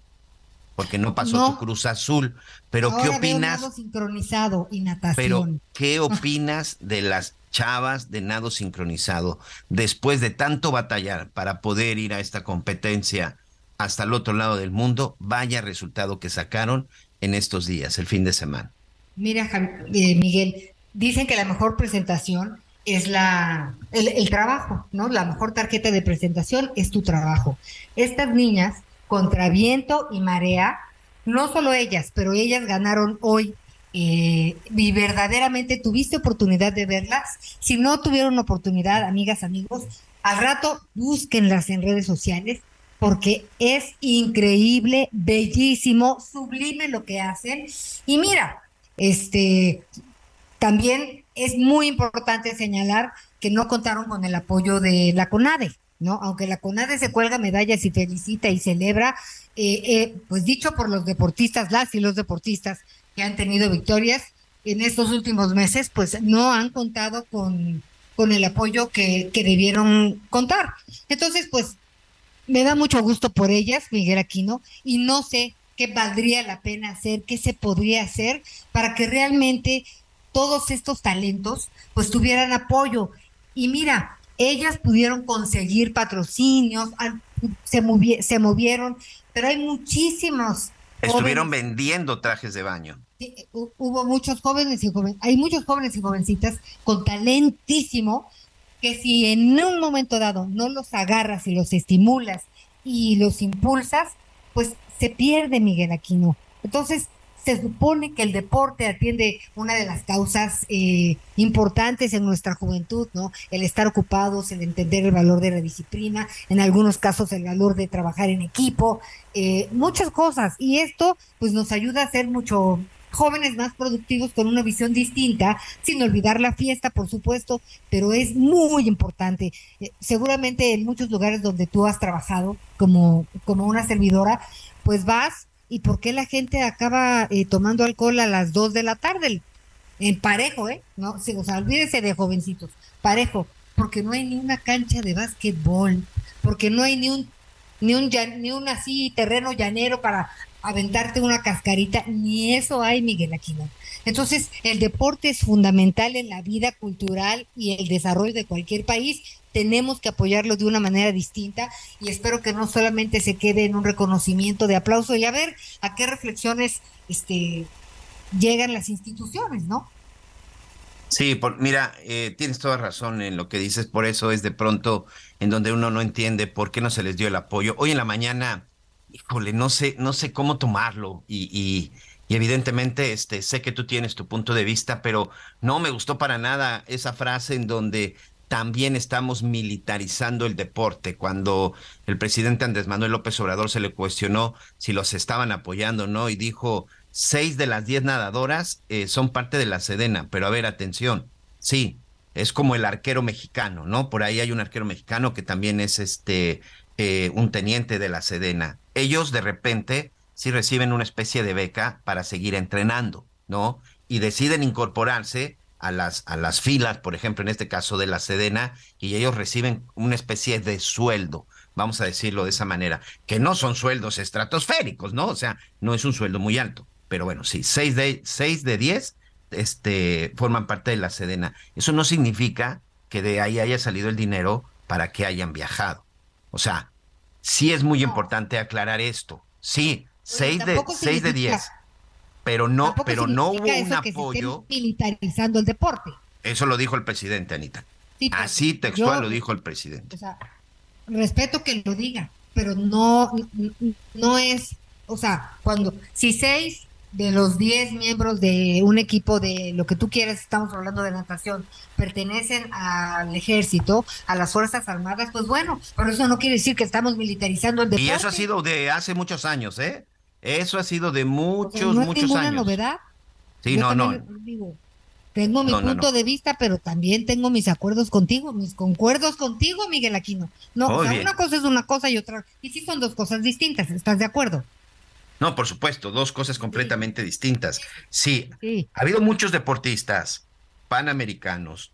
porque no pasó tu Cruz Azul, pero ¿qué opinas? Veo sincronizado y natación. Pero ¿qué opinas de las chavas de nado sincronizado, después de tanto batallar para poder ir a esta competencia hasta el otro lado del mundo, vaya resultado que sacaron en estos días, el fin de semana. Mira, eh, Miguel, dicen que la mejor presentación es la el, trabajo, ¿no? La mejor tarjeta de presentación es tu trabajo. Estas niñas, contra viento y marea, no solo ellas, pero ellas ganaron hoy eh, y verdaderamente tuviste oportunidad de verlas. Si no tuvieron oportunidad, amigas, amigos, al rato búsquenlas en redes sociales porque es increíble, bellísimo, sublime lo que hacen. Y mira, este también es muy importante señalar que no contaron con el apoyo de la CONADE, ¿no? Aunque la CONADE se cuelga medallas y felicita y celebra, eh, eh, pues dicho por los deportistas, las y los deportistas, que han tenido victorias en estos últimos meses, pues no han contado con, con el apoyo que, que debieron contar. Entonces, pues me da mucho gusto por ellas, Miguel Aquino, y no sé qué valdría la pena hacer, qué se podría hacer para que realmente todos estos talentos pues tuvieran apoyo. Y mira, ellas pudieron conseguir patrocinios, se, se movieron, pero hay muchísimos. Estuvieron vendiendo trajes de baño. Eh, hubo muchos jóvenes y jóvenes, hay muchos jóvenes y jovencitas con talentísimo que si en un momento dado no los agarras y los estimulas y los impulsas, pues se pierde Miguel Aquino. Entonces, se supone que el deporte atiende una de las causas eh, importantes en nuestra juventud, ¿no? El estar ocupados, el entender el valor de la disciplina, en algunos casos el valor de trabajar en equipo, eh, muchas cosas. Y esto, pues, nos ayuda a ser mucho jóvenes más productivos con una visión distinta, sin olvidar la fiesta, por supuesto, pero es muy importante. Eh, seguramente en muchos lugares donde tú has trabajado como, como una servidora, pues vas y por qué la gente acaba eh, tomando alcohol a las 2 de la tarde, en parejo, ¿eh? No, sí, o sea, olvídese de jovencitos, parejo, porque no hay ni una cancha de básquetbol, porque no hay ni un ni un ni un así terreno llanero para aventarte una cascarita, ni eso hay, Miguel Aquino. Entonces, el deporte es fundamental en la vida cultural y el desarrollo de cualquier país. Tenemos que apoyarlo de una manera distinta y espero que no solamente se quede en un reconocimiento de aplauso y a ver a qué reflexiones este, llegan las instituciones, ¿no? Sí, por, mira, eh, tienes toda razón en lo que dices, por eso es de pronto en donde uno no entiende por qué no se les dio el apoyo. Hoy en la mañana híjole, no sé, no sé cómo tomarlo y, y, evidentemente este, sé que tú tienes tu punto de vista, pero no me gustó para nada esa frase en donde también estamos militarizando el deporte. Cuando el presidente Andrés Manuel López Obrador se le cuestionó si los estaban apoyando no y dijo seis de las diez nadadoras eh, son parte de la Sedena, pero a ver, atención, sí, es como el arquero mexicano, ¿no? Por ahí hay un arquero mexicano que también es este eh, un teniente de la Sedena. Ellos de repente sí reciben una especie de beca para seguir entrenando, ¿no? Y deciden incorporarse a las, a las filas, por ejemplo, en este caso de la Sedena, y ellos reciben una especie de sueldo, vamos a decirlo de esa manera, que no son sueldos estratosféricos, ¿no? O sea, no es un sueldo muy alto, pero bueno, sí, seis de, seis de diez este, forman parte de la Sedena. Eso no significa que de ahí haya salido el dinero para que hayan viajado. O sea, sí es muy importante aclarar esto. Sí, seis de, seis de diez. Pero no, pero no hubo un apoyo. militarizando el deporte. Eso lo dijo el presidente, Anita. Así textual lo dijo el presidente. O sea, respeto que lo diga, pero no, no es, o sea, cuando, si seis de los 10 miembros de un equipo de lo que tú quieras, estamos hablando de natación, pertenecen al ejército, a las Fuerzas Armadas, pues bueno, pero eso no quiere decir que estamos militarizando el deporte. Y eso ha sido de hace muchos años, ¿eh? Eso ha sido de muchos, no muchos es ninguna años. novedad. Sí, no, no. tengo mi punto de vista, pero también tengo mis acuerdos contigo, mis concuerdos contigo, Miguel Aquino. No, o sea, una cosa es una cosa y otra, y sí son dos cosas distintas, ¿estás de acuerdo? No, por supuesto, dos cosas completamente distintas. Sí, ha habido muchos deportistas panamericanos,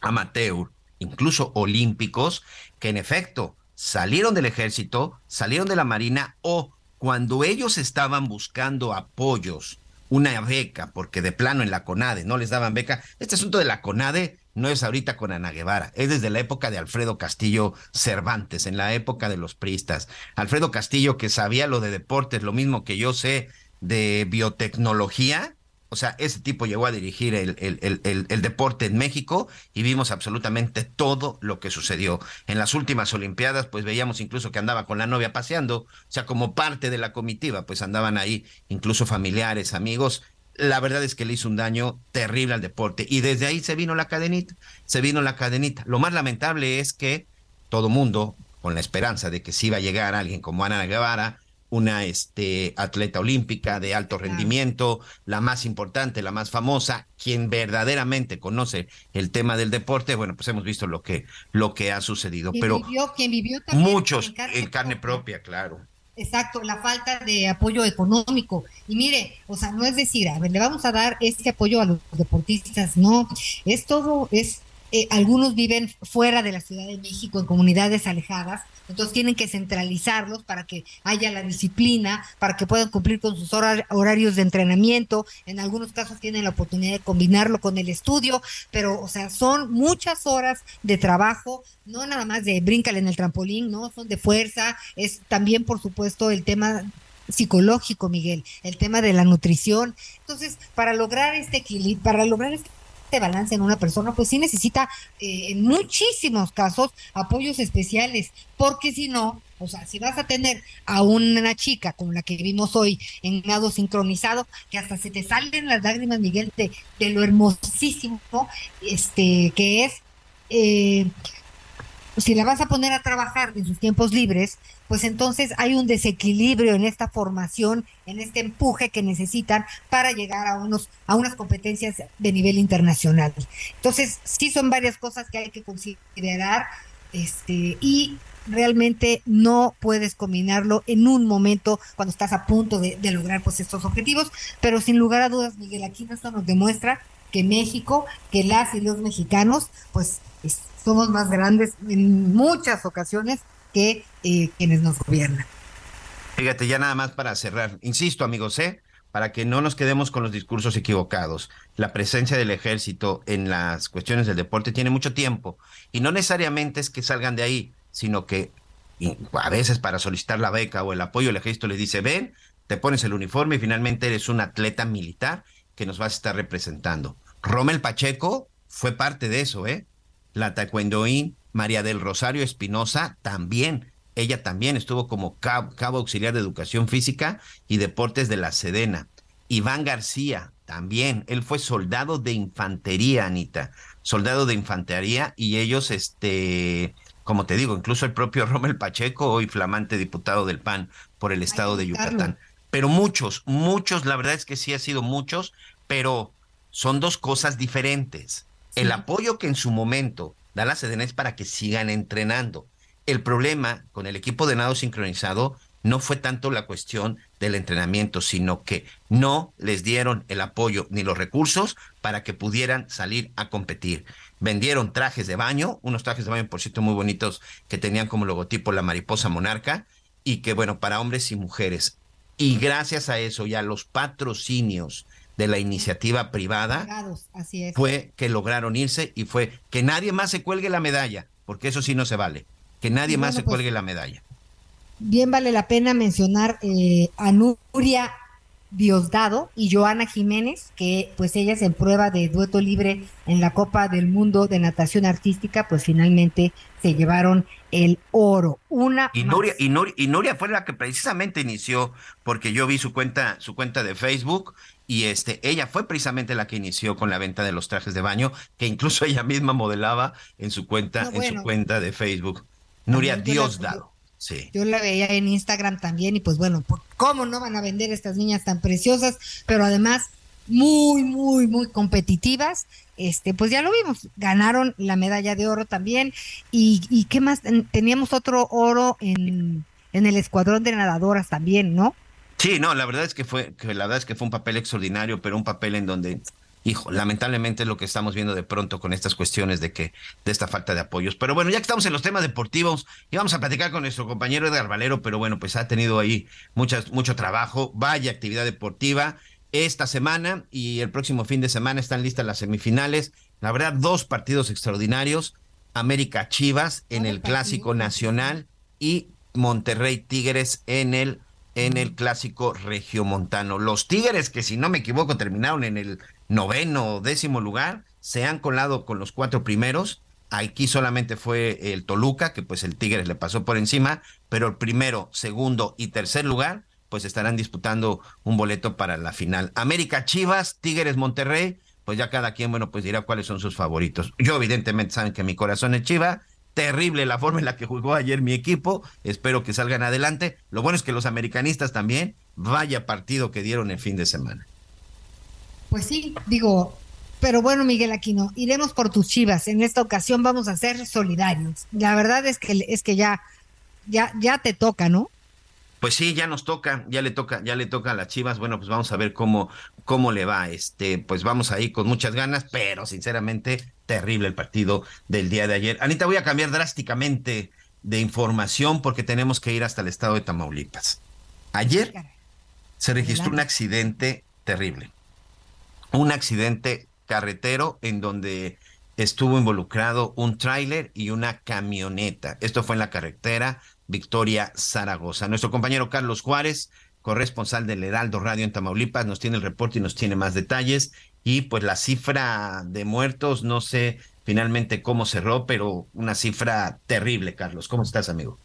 amateur, incluso olímpicos, que en efecto salieron del ejército, salieron de la marina o cuando ellos estaban buscando apoyos, una beca, porque de plano en la CONADE no les daban beca. Este asunto de la CONADE no es ahorita con Ana Guevara, es desde la época de Alfredo Castillo Cervantes, en la época de los priistas. Alfredo Castillo que sabía lo de deportes, lo mismo que yo sé de biotecnología, o sea, ese tipo llegó a dirigir el, el, el, deporte en México y vimos absolutamente todo lo que sucedió. En las últimas Olimpiadas, pues veíamos incluso que andaba con la novia paseando, o sea, como parte de la comitiva, pues andaban ahí incluso familiares, amigos, la verdad es que le hizo un daño terrible al deporte. Y desde ahí se vino la cadenita, se vino la cadenita. Lo más lamentable es que todo mundo, con la esperanza de que sí iba a llegar alguien como Ana Guevara, una este, atleta olímpica de alto rendimiento, la más importante, la más famosa, quien verdaderamente conoce el tema del deporte, bueno, pues hemos visto lo que, lo que ha sucedido. Pero vivió, quien vivió también muchos en carne propia, claro. Exacto, la falta de apoyo económico. Y mire, o sea, no es decir, a ver, le vamos a dar este apoyo a los deportistas, no, es todo, es, eh, algunos viven fuera de la Ciudad de México, en comunidades alejadas, entonces tienen que centralizarlos para que haya la disciplina, para que puedan cumplir con sus horarios de entrenamiento. En algunos casos tienen la oportunidad de combinarlo con el estudio, pero, o sea, son muchas horas de trabajo, no nada más de bríncale en el trampolín, ¿no? Son de fuerza, es también, por supuesto, el tema psicológico, Miguel, el tema de la nutrición. Entonces, para lograr este equilibrio, para lograr este balance en una persona, pues sí necesita eh, en muchísimos casos apoyos especiales, porque si no, O sea, si vas a tener a una chica como la que vimos hoy en nado sincronizado, que hasta se te salen las lágrimas, Miguel, de, de lo hermosísimo este, que es, eh, si la vas a poner a trabajar en sus tiempos libres, pues entonces hay un desequilibrio en esta formación, en este empuje que necesitan para llegar a unos a unas competencias de nivel internacional. Entonces, sí son varias cosas que hay que considerar este y realmente no puedes combinarlo en un momento cuando estás a punto de, lograr pues estos objetivos, pero sin lugar a dudas, Miguel, aquí esto nos demuestra que México, que las y los mexicanos, pues somos más grandes en muchas ocasiones que eh, quienes nos gobiernan. Fíjate, ya nada más para cerrar. Insisto, amigos, ¿eh? para que no nos quedemos con los discursos equivocados. La presencia del ejército en las cuestiones del deporte tiene mucho tiempo y no necesariamente es que salgan de ahí, sino que a veces para solicitar la beca o el apoyo el ejército les dice, ven, te pones el uniforme y finalmente eres un atleta militar que nos vas a estar representando. Rommel Pacheco fue parte de eso, ¿eh? La taekwondoín María del Rosario Espinosa también. Ella también estuvo como cabo, auxiliar de educación física y deportes de la Sedena. Iván García también. Él fue soldado de infantería, Anita. Soldado de infantería y ellos, este, como te digo, incluso el propio Rommel Pacheco, hoy flamante diputado del PAN por el estado de Yucatán. Pero muchos, muchos, la verdad es que sí ha sido muchos, pero son dos cosas diferentes. El apoyo que en su momento da la es para que sigan entrenando. El problema con el equipo de nado sincronizado no fue tanto la cuestión del entrenamiento, sino que no les dieron el apoyo ni los recursos para que pudieran salir a competir. Vendieron trajes de baño, unos trajes de baño, por cierto, muy bonitos, que tenían como logotipo la mariposa monarca, y que, bueno, para hombres y mujeres. Y gracias a eso y a los patrocinios de la iniciativa privada fue que lograron irse y fue que nadie más se cuelgue la medalla, porque eso sí no se vale, que nadie más se pues, cuelgue la medalla. Bien vale la pena mencionar eh, a Nuria Diosdado y Joana Jiménez, que pues ellas en prueba de dueto libre en la Copa del Mundo de Natación Artística, pues finalmente se llevaron el oro. Una y Nuria, y Nuria, y Nuria fue la que precisamente inició, porque yo vi su cuenta, su cuenta de Facebook y este, ella fue precisamente la que inició con la venta de los trajes de baño, que incluso ella misma modelaba en su cuenta, en su cuenta de Facebook. Nuria Diosdado. Sí. Yo la veía en Instagram también y pues bueno, ¿cómo no van a vender estas niñas tan preciosas? Pero además muy, muy, muy competitivas. Este, pues ya lo vimos, ganaron la medalla de oro también. ¿Y, y qué más? Teníamos otro oro en, en el escuadrón de nadadoras también, ¿no? Sí, no, la verdad es que fue, que la verdad es que fue un papel extraordinario, pero un papel en donde, hijo, lamentablemente es lo que estamos viendo de pronto con estas cuestiones de que, de esta falta de apoyos. Pero bueno, ya que estamos en los temas deportivos, y vamos a platicar con nuestro compañero Edgar Valero, pero bueno, pues ha tenido ahí muchas, mucho trabajo, vaya actividad deportiva. Esta semana y el próximo fin de semana están listas las semifinales. La verdad, dos partidos extraordinarios. América Chivas en el Clásico Nacional y Monterrey Tigres en el en el clásico regiomontano. Los Tigres, que si no me equivoco terminaron en el noveno o décimo lugar, se han colado con los cuatro primeros. Aquí solamente fue el Toluca, que pues el Tigres le pasó por encima, pero el primero, segundo y tercer lugar, pues estarán disputando un boleto para la final. América Chivas, Tigres Monterrey, pues ya cada quien, bueno, pues dirá cuáles son sus favoritos. Yo evidentemente saben que mi corazón es Chiva, terrible la forma en la que jugó ayer mi equipo. Espero que salgan adelante. Lo bueno es que los americanistas también, vaya partido que dieron el fin de semana. Pues sí, digo, pero bueno, Miguel Aquino, iremos por tus chivas. En esta ocasión vamos a ser solidarios. La verdad es que es que ya, ya, ya te toca, ¿no? Pues sí, ya nos toca, ya le toca, ya le toca a las Chivas. Bueno, pues vamos a ver cómo, cómo le va. Este, pues vamos ahí con muchas ganas, pero sinceramente, terrible el partido del día de ayer. Anita, voy a cambiar drásticamente de información porque tenemos que ir hasta el estado de Tamaulipas. Ayer se registró un accidente terrible. Un accidente carretero en donde estuvo involucrado un tráiler y una camioneta. Esto fue en la carretera Victoria Zaragoza. Nuestro compañero Carlos Juárez, corresponsal del Heraldo Radio en Tamaulipas, nos tiene el reporte y nos tiene más detalles. Y pues la cifra de muertos, no sé finalmente cómo cerró, pero una cifra terrible, Carlos. ¿Cómo estás, amigo?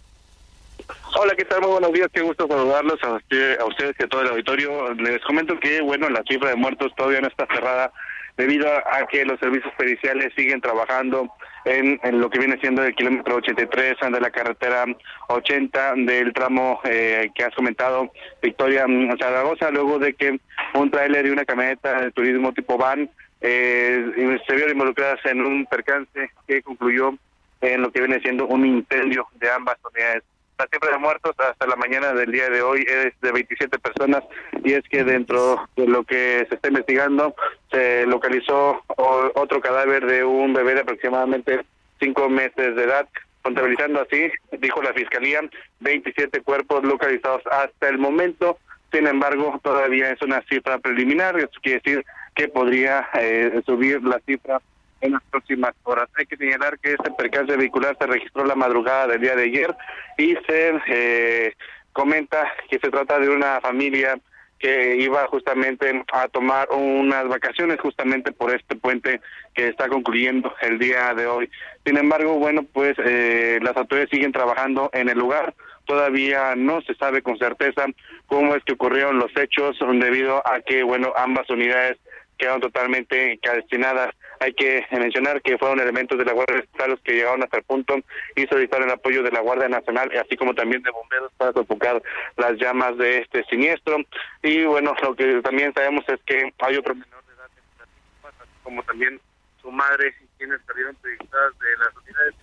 Hola, ¿qué tal? Muy buenos días, qué gusto saludarlos a, usted, a ustedes y a todo el auditorio. Les comento que, bueno, la cifra de muertos todavía no está cerrada debido a que los servicios periciales siguen trabajando en, lo que viene siendo el kilómetro 83 de la carretera 80 del tramo eh, que has comentado, Victoria Zaragoza, luego de que un tráiler y una camioneta de turismo tipo van eh, se vieron involucradas en un percance que concluyó en lo que viene siendo un incendio de ambas unidades. La cifra de muertos hasta la mañana del día de hoy es de 27 personas y es que dentro de lo que se está investigando se localizó otro cadáver de un bebé de aproximadamente cinco meses de edad, contabilizando así, dijo la Fiscalía, 27 cuerpos localizados hasta el momento. Sin embargo, todavía es una cifra preliminar, eso quiere decir que podría eh, subir la cifra en las próximas horas. Hay que señalar que este percance vehicular se registró la madrugada del día de ayer y se eh, comenta que se trata de una familia que iba justamente a tomar unas vacaciones justamente por este puente que está concluyendo el día de hoy. Sin embargo, bueno, pues eh, las autoridades siguen trabajando en el lugar. Todavía no se sabe con certeza cómo es que ocurrieron los hechos debido a que, bueno, ambas unidades quedaron totalmente calcinadas. Hay que mencionar que fueron elementos de la Guardia Nacional los que llegaron hasta el punto y solicitaron el apoyo de la Guardia Nacional, así como también de bomberos para sofocar las llamas de este siniestro. Y bueno, lo que también sabemos es que hay otro menor de edad, como también su madre, quienes perdieron proyectadas de las unidades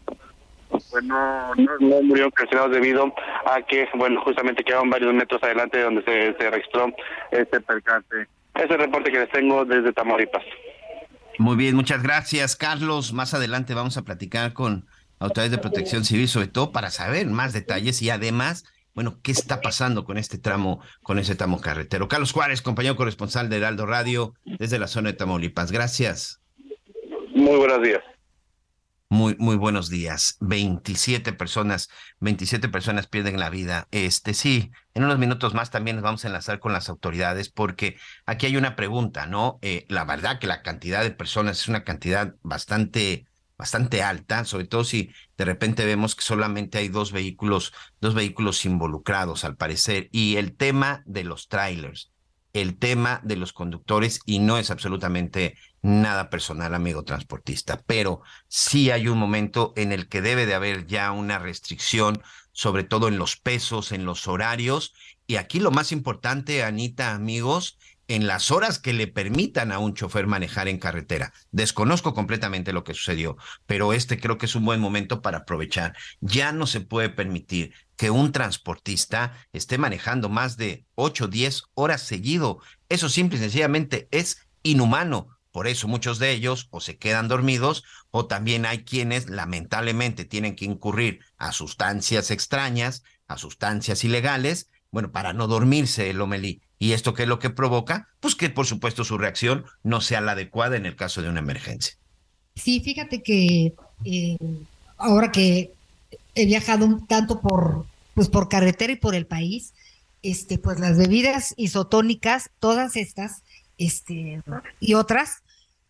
pues no, no, murieron calcinados debido a que, bueno, justamente quedaron varios metros adelante de donde se registró este percance. Ese es el reporte que les tengo desde Tamaulipas. Muy bien, muchas gracias, Carlos. Más adelante vamos a platicar con autoridades de protección civil, sobre todo para saber más detalles y además, bueno, qué está pasando con este tramo, con ese tramo carretero. Carlos Juárez, compañero corresponsal de Heraldo Radio, desde la zona de Tamaulipas. Gracias. Muy buenos días. Muy, muy buenos días. 27 personas, 27 personas pierden la vida. Este sí, en unos minutos más también nos vamos a enlazar con las autoridades porque aquí hay una pregunta, ¿no? Eh, la verdad que la cantidad de personas es una cantidad bastante, bastante alta, sobre todo si de repente vemos que solamente hay dos vehículos, dos vehículos involucrados al parecer. Y el tema de los trailers, el tema de los conductores, y no es absolutamente nada personal, amigo transportista, pero sí hay un momento en el que debe de haber ya una restricción, sobre todo en los pesos, en los horarios, y aquí lo más importante, Anita, amigos, en las horas que le permitan a un chofer manejar en carretera. Desconozco completamente lo que sucedió, pero este creo que es un buen momento para aprovechar. Ya no se puede permitir que un transportista esté manejando más de 8 o 10 horas seguido. Eso simple y sencillamente es inhumano por eso muchos de ellos o se quedan dormidos o también hay quienes lamentablemente tienen que incurrir a sustancias extrañas, a sustancias ilegales, bueno, para no dormirse el omelí. ¿Y esto qué es lo que provoca? Pues que por supuesto su reacción no sea la adecuada en el caso de una emergencia. Sí, fíjate que eh, ahora que he viajado tanto por, pues por carretera y por el país, este, pues las bebidas isotónicas, todas estas, este, y otras,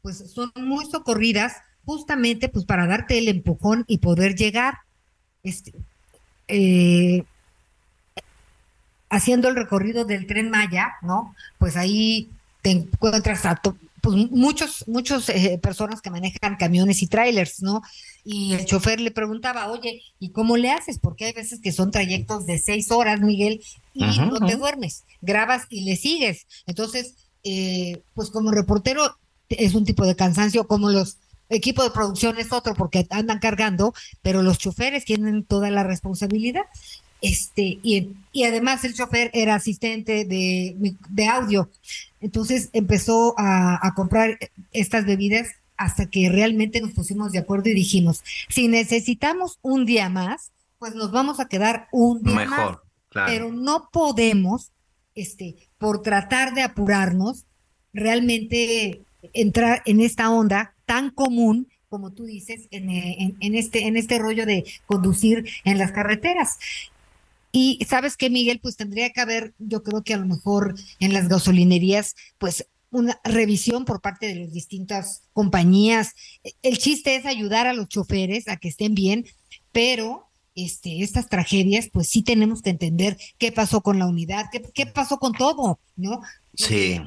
pues son muy socorridas justamente pues para darte el empujón y poder llegar este, eh, haciendo el recorrido del tren Maya, ¿no? Pues ahí te encuentras a pues muchos, muchos eh, personas que manejan camiones y trailers, ¿no? Y el chofer le preguntaba, oye, ¿y cómo le haces? Porque hay veces que son trayectos de seis horas, Miguel, y no te duermes, grabas y le sigues. Entonces, eh, pues como reportero es un tipo de cansancio, como los equipos de producción es otro porque andan cargando, pero los choferes tienen toda la responsabilidad. Este, y, y además el chofer era asistente de, de audio. Entonces empezó a, a, comprar estas bebidas hasta que realmente nos pusimos de acuerdo y dijimos, si necesitamos un día más, pues nos vamos a quedar un día Mejor, más. Pero no podemos, este, por tratar de apurarnos, realmente entrar en esta onda tan común como tú dices, en, en, este, en este rollo de conducir en las carreteras. Y sabes que, Miguel, pues tendría que haber, yo creo que a lo mejor en las gasolinerías, pues una revisión por parte de las distintas compañías. El chiste es ayudar a los choferes a que estén bien, pero este, estas tragedias, pues sí tenemos que entender qué pasó con la unidad, qué, qué pasó con todo, ¿no? Sí.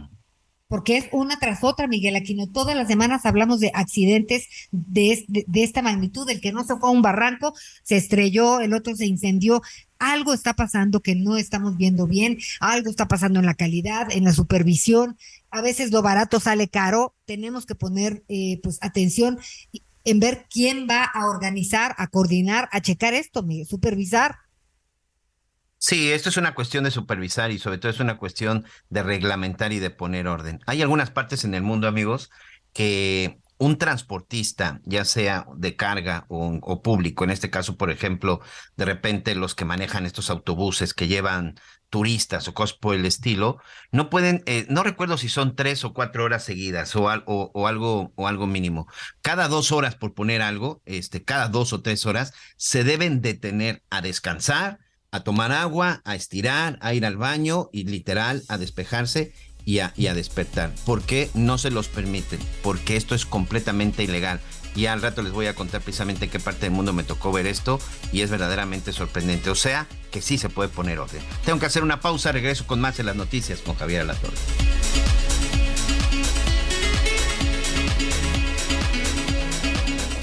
Porque es una tras otra, Miguel Aquino. Todas las semanas hablamos de accidentes de, de, esta magnitud. El que no se fue un barranco, se estrelló, el otro se incendió. Algo está pasando que no estamos viendo bien, algo está pasando en la calidad, en la supervisión. A veces lo barato sale caro. Tenemos que poner eh, pues atención en ver quién va a organizar, a coordinar, a checar esto, supervisar. Sí, esto es una cuestión de supervisar y sobre todo es una cuestión de reglamentar y de poner orden. Hay algunas partes en el mundo, amigos, que un transportista, ya sea de carga o, público, en este caso, por ejemplo, de repente los que manejan estos autobuses que llevan turistas o cosas por el estilo, no pueden, eh, no recuerdo si son tres o cuatro horas seguidas o, o, o, algo o algo mínimo. Cada dos horas, por poner algo, este, cada dos o tres horas, se deben detener a descansar, a tomar agua, a estirar, a ir al baño y literal a despejarse y a, y a despertar. ¿Por qué no se los permiten? Porque esto es completamente ilegal. Y al rato les voy a contar precisamente qué parte del mundo me tocó ver esto y es verdaderamente sorprendente. O sea, que sí se puede poner orden. Tengo que hacer una pausa, regreso con más en las noticias con Javier Alatorre.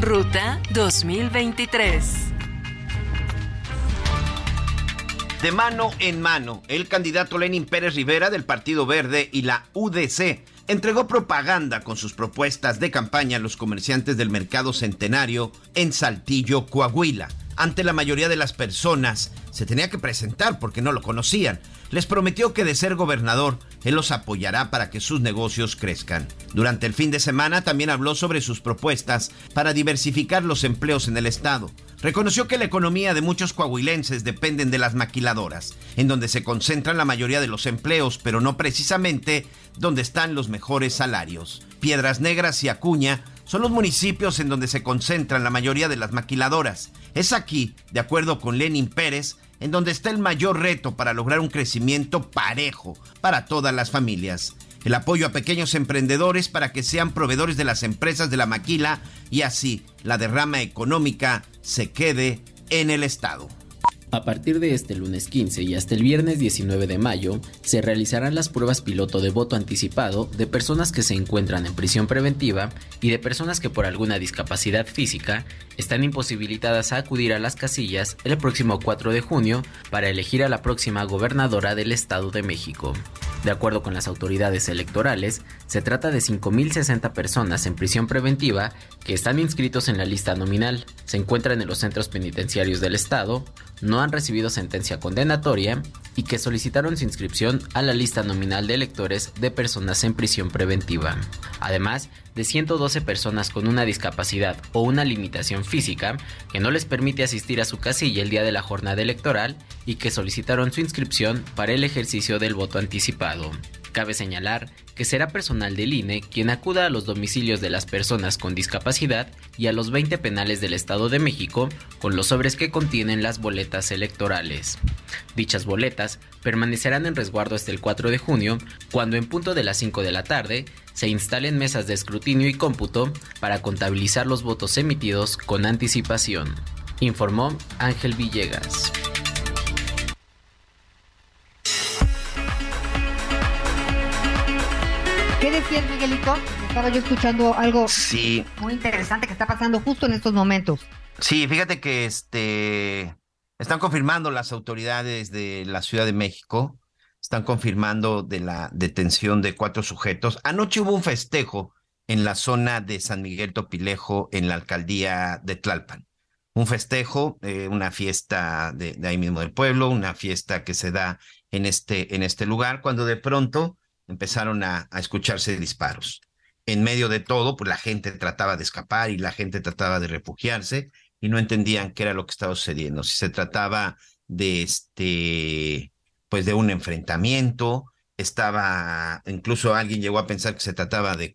Ruta 2023. De mano en mano, el candidato Lenin Pérez Rivera del Partido Verde y la UDC entregó propaganda con sus propuestas de campaña a los comerciantes del mercado centenario en Saltillo, Coahuila. Ante la mayoría de las personas se tenía que presentar porque no lo conocían. Les prometió que de ser gobernador, él los apoyará para que sus negocios crezcan. Durante el fin de semana también habló sobre sus propuestas para diversificar los empleos en el estado. Reconoció que la economía de muchos coahuilenses dependen de las maquiladoras, en donde se concentran la mayoría de los empleos, pero no precisamente donde están los mejores salarios. Piedras Negras y Acuña son los municipios en donde se concentran la mayoría de las maquiladoras. Es aquí, de acuerdo con Lenin Pérez, en donde está el mayor reto para lograr un crecimiento parejo para todas las familias. El apoyo a pequeños emprendedores para que sean proveedores de las empresas de la maquila y así la derrama económica se quede en el Estado. A partir de este lunes 15 y hasta el viernes 19 de mayo, se realizarán las pruebas piloto de voto anticipado de personas que se encuentran en prisión preventiva y de personas que por alguna discapacidad física están imposibilitadas a acudir a las casillas el próximo 4 de junio para elegir a la próxima gobernadora del Estado de México. De acuerdo con las autoridades electorales, se trata de 5.060 personas en prisión preventiva que están inscritos en la lista nominal, se encuentran en los centros penitenciarios del Estado, no han recibido sentencia condenatoria y que solicitaron su inscripción a la lista nominal de electores de personas en prisión preventiva. Además, de 112 personas con una discapacidad o una limitación física que no les permite asistir a su casilla el día de la jornada electoral y que solicitaron su inscripción para el ejercicio del voto anticipado. Cabe señalar que será personal del INE quien acuda a los domicilios de las personas con discapacidad y a los 20 penales del Estado de México con los sobres que contienen las boletas electorales. Dichas boletas permanecerán en resguardo hasta el 4 de junio, cuando en punto de las 5 de la tarde se instalen mesas de escrutinio y cómputo para contabilizar los votos emitidos con anticipación, informó Ángel Villegas. ¿Qué decías, Miguelito? Estaba yo escuchando algo sí. muy interesante que está pasando justo en estos momentos. Sí, fíjate que este están confirmando las autoridades de la Ciudad de México, están confirmando de la detención de cuatro sujetos. Anoche hubo un festejo en la zona de San Miguel Topilejo, en la alcaldía de Tlalpan. Un festejo, eh, una fiesta de, de, ahí mismo del pueblo, una fiesta que se da en este, en este lugar, cuando de pronto empezaron a, a, escucharse disparos. En medio de todo, pues la gente trataba de escapar y la gente trataba de refugiarse. y no entendían qué era lo que estaba sucediendo, si se trataba de este, pues de un enfrentamiento, estaba, incluso alguien llegó a pensar que se trataba de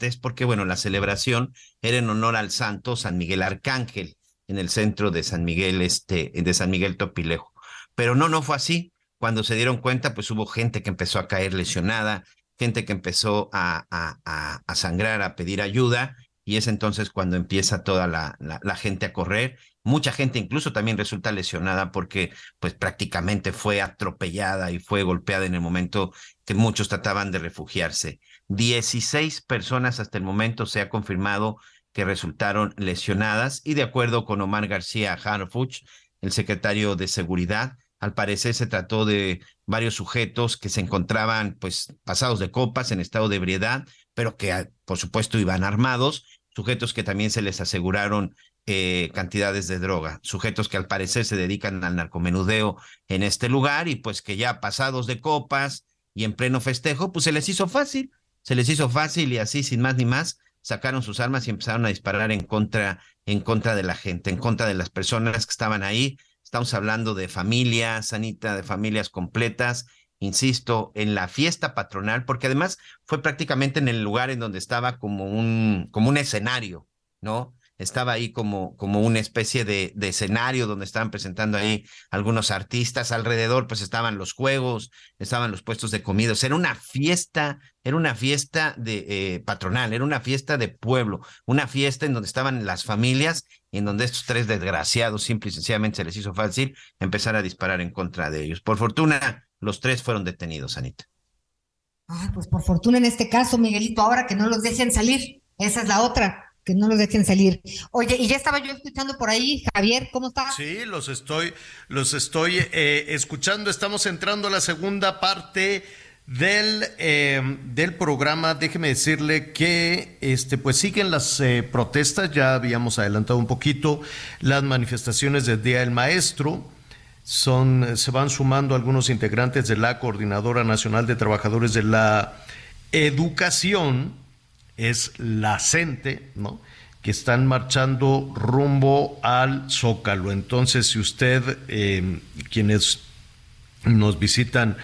Es porque bueno, la celebración era en honor al santo San Miguel Arcángel en el centro de San Miguel este de San Miguel Topilejo. Pero no no fue así. Cuando se dieron cuenta, pues hubo gente que empezó a caer lesionada, gente que empezó a, a, a, sangrar, a pedir ayuda y es entonces cuando empieza toda la, la, la, gente a correr. Mucha gente incluso también resulta lesionada porque pues prácticamente fue atropellada y fue golpeada en el momento que muchos trataban de refugiarse. 16 personas hasta el momento se ha confirmado que resultaron lesionadas y de acuerdo con Omar García Harfuch, el secretario de Seguridad, al parecer se trató de varios sujetos que se encontraban pues pasados de copas en estado de ebriedad, pero que por supuesto iban armados, sujetos que también se les aseguraron eh, cantidades de droga, sujetos que al parecer se dedican al narcomenudeo en este lugar y pues que ya pasados de copas y en pleno festejo, pues se les hizo fácil, se les hizo fácil y así sin más ni más sacaron sus armas y empezaron a disparar en contra en contra de la gente, en contra de las personas que estaban ahí. Estamos hablando de familias, Anita, de familias completas insisto, en la fiesta patronal, porque además fue prácticamente en el lugar en donde estaba como un, como un escenario, ¿no? Estaba ahí como, como una especie de, de escenario donde estaban presentando ahí algunos artistas. Alrededor, pues estaban los juegos, estaban los puestos de comida. era una fiesta, era una fiesta de eh, patronal, era una fiesta de pueblo, una fiesta en donde estaban las familias y en donde estos tres desgraciados simple y sencillamente se les hizo fácil empezar a disparar en contra de ellos. Por fortuna, los tres fueron detenidos, Anita. Ay, pues por fortuna en este caso, Miguelito, ahora que no los dejen salir. Esa es la otra, que no los dejen salir. Oye, y ya estaba yo escuchando por ahí, Javier, ¿cómo estás? Sí, los estoy, los estoy eh, escuchando. Estamos entrando a la segunda parte del, eh, del programa. Déjeme decirle que este, pues siguen las eh, protestas, ya habíamos adelantado un poquito las manifestaciones del Día del Maestro son, se van sumando algunos integrantes de la Coordinadora Nacional de Trabajadores de la Educación, es la CENTE, ¿no? que están marchando rumbo al Zócalo. Entonces, si usted, eh, quienes nos visitan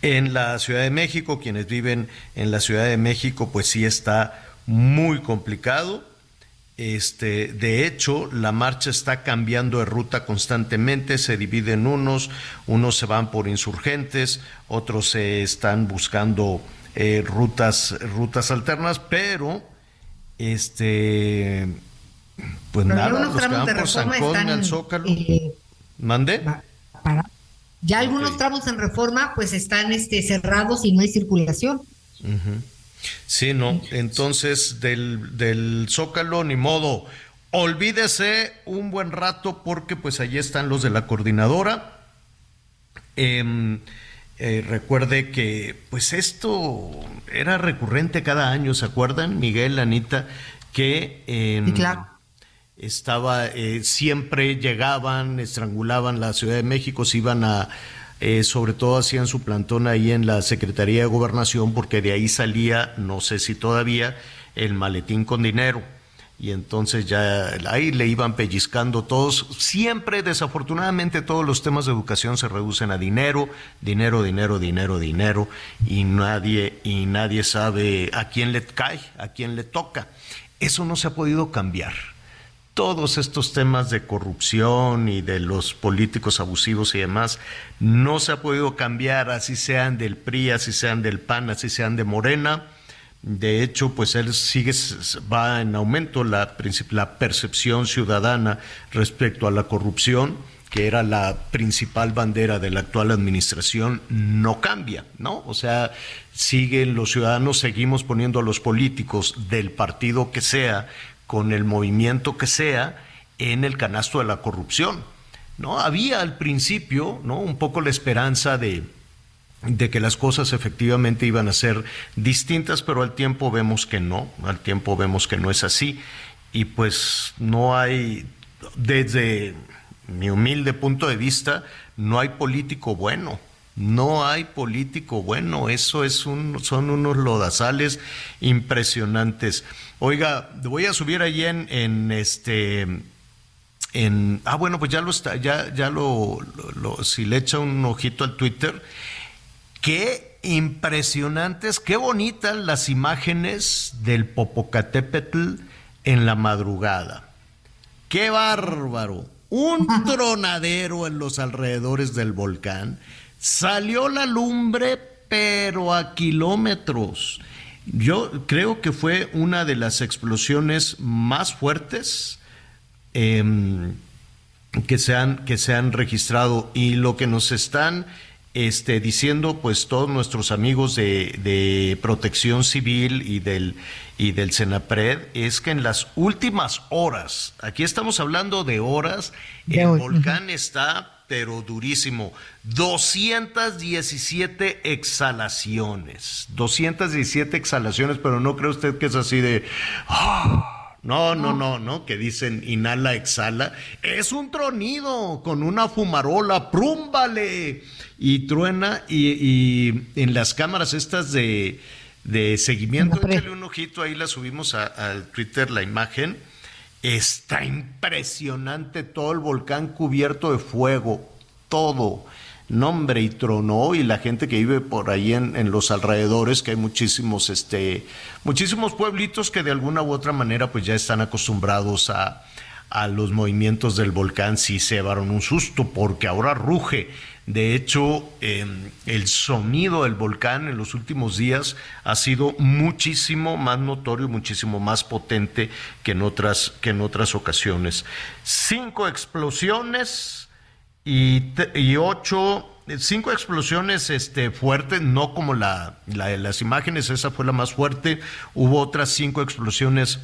en la Ciudad de México, quienes viven en la Ciudad de México, pues sí está muy complicado este, de hecho, la marcha está cambiando de ruta constantemente, se divide en unos, unos se van por insurgentes, otros se están buscando eh, rutas, rutas alternas, pero este, pues nada, los que van por San Cosme al Zócalo. Eh, ¿Mande? ya algunos tramos en reforma pues están este, cerrados y no hay circulación. Sí, no. Entonces, del, del Zócalo, ni modo. Olvídese un buen rato porque pues allí están los de la coordinadora. Em, eh, recuerde que pues esto era recurrente cada año, ¿se acuerdan, Miguel, Anita? Que em, estaba, eh, siempre llegaban, estrangulaban la Ciudad de México, se iban a eh, sobre todo hacían su plantón ahí en la Secretaría de Gobernación, porque de ahí salía, no sé si todavía, el maletín con dinero. Y entonces ya ahí le iban pellizcando todos. Siempre, desafortunadamente, todos los temas de educación se reducen a dinero, dinero, dinero, dinero, dinero, y nadie, y nadie sabe a quién le cae, a quién le toca. Eso no se ha podido cambiar todos estos temas de corrupción y de los políticos abusivos y demás, no se ha podido cambiar, así sean del PRI, así sean del PAN, así sean de Morena. De hecho, pues él sigue, va en aumento la, la percepción ciudadana respecto a la corrupción que era la principal bandera de la actual administración, no cambia, ¿no? O sea, siguen los ciudadanos, seguimos poniendo a los políticos del partido que sea, con el movimiento que sea, en el canasto de la corrupción. ¿No? Había al principio, ¿no? Un poco la esperanza de, de que las cosas efectivamente iban a ser distintas, pero al tiempo vemos que no, al tiempo vemos que no es así. Y pues no hay, desde mi humilde punto de vista, no hay político bueno. No hay político bueno, eso es un, son unos lodazales impresionantes. Oiga, voy a subir allí en, en este en ah bueno pues ya lo está ya ya lo, lo, si le echa un ojito al Twitter qué impresionantes qué bonitas las imágenes del Popocatépetl en la madrugada. Qué bárbaro. Un tronadero en los alrededores del volcán. Salió la lumbre pero a kilómetros. Yo creo que fue una de las explosiones más fuertes eh, que, se han, que se han registrado. Y lo que nos están este, diciendo pues todos nuestros amigos de, de, protección civil y del, y del Senapred es que en las últimas horas, aquí estamos hablando de horas, de el hoy. volcán está pero durísimo. 217 exhalaciones. 217 exhalaciones, pero no cree usted que es así de... No, no, no, no, que dicen inhala, exhala. Es un tronido con una fumarola, prúmbale. Y truena y, y en las cámaras estas de, de seguimiento, échale un ojito, ahí la subimos al Twitter, la imagen. Está impresionante todo el volcán cubierto de fuego, todo nombre y tronó y la gente que vive por ahí en, en, los alrededores, que hay muchísimos, este, muchísimos pueblitos que de alguna u otra manera pues ya están acostumbrados a, a los movimientos del volcán, sí se llevaron un susto porque ahora ruge. De hecho, eh, el sonido del volcán en los últimos días ha sido muchísimo más notorio, muchísimo más potente que en otras, que en otras ocasiones. Cinco explosiones y, y ocho, cinco explosiones este, fuertes, no como la, la, las imágenes, esa fue la más fuerte. Hubo otras cinco explosiones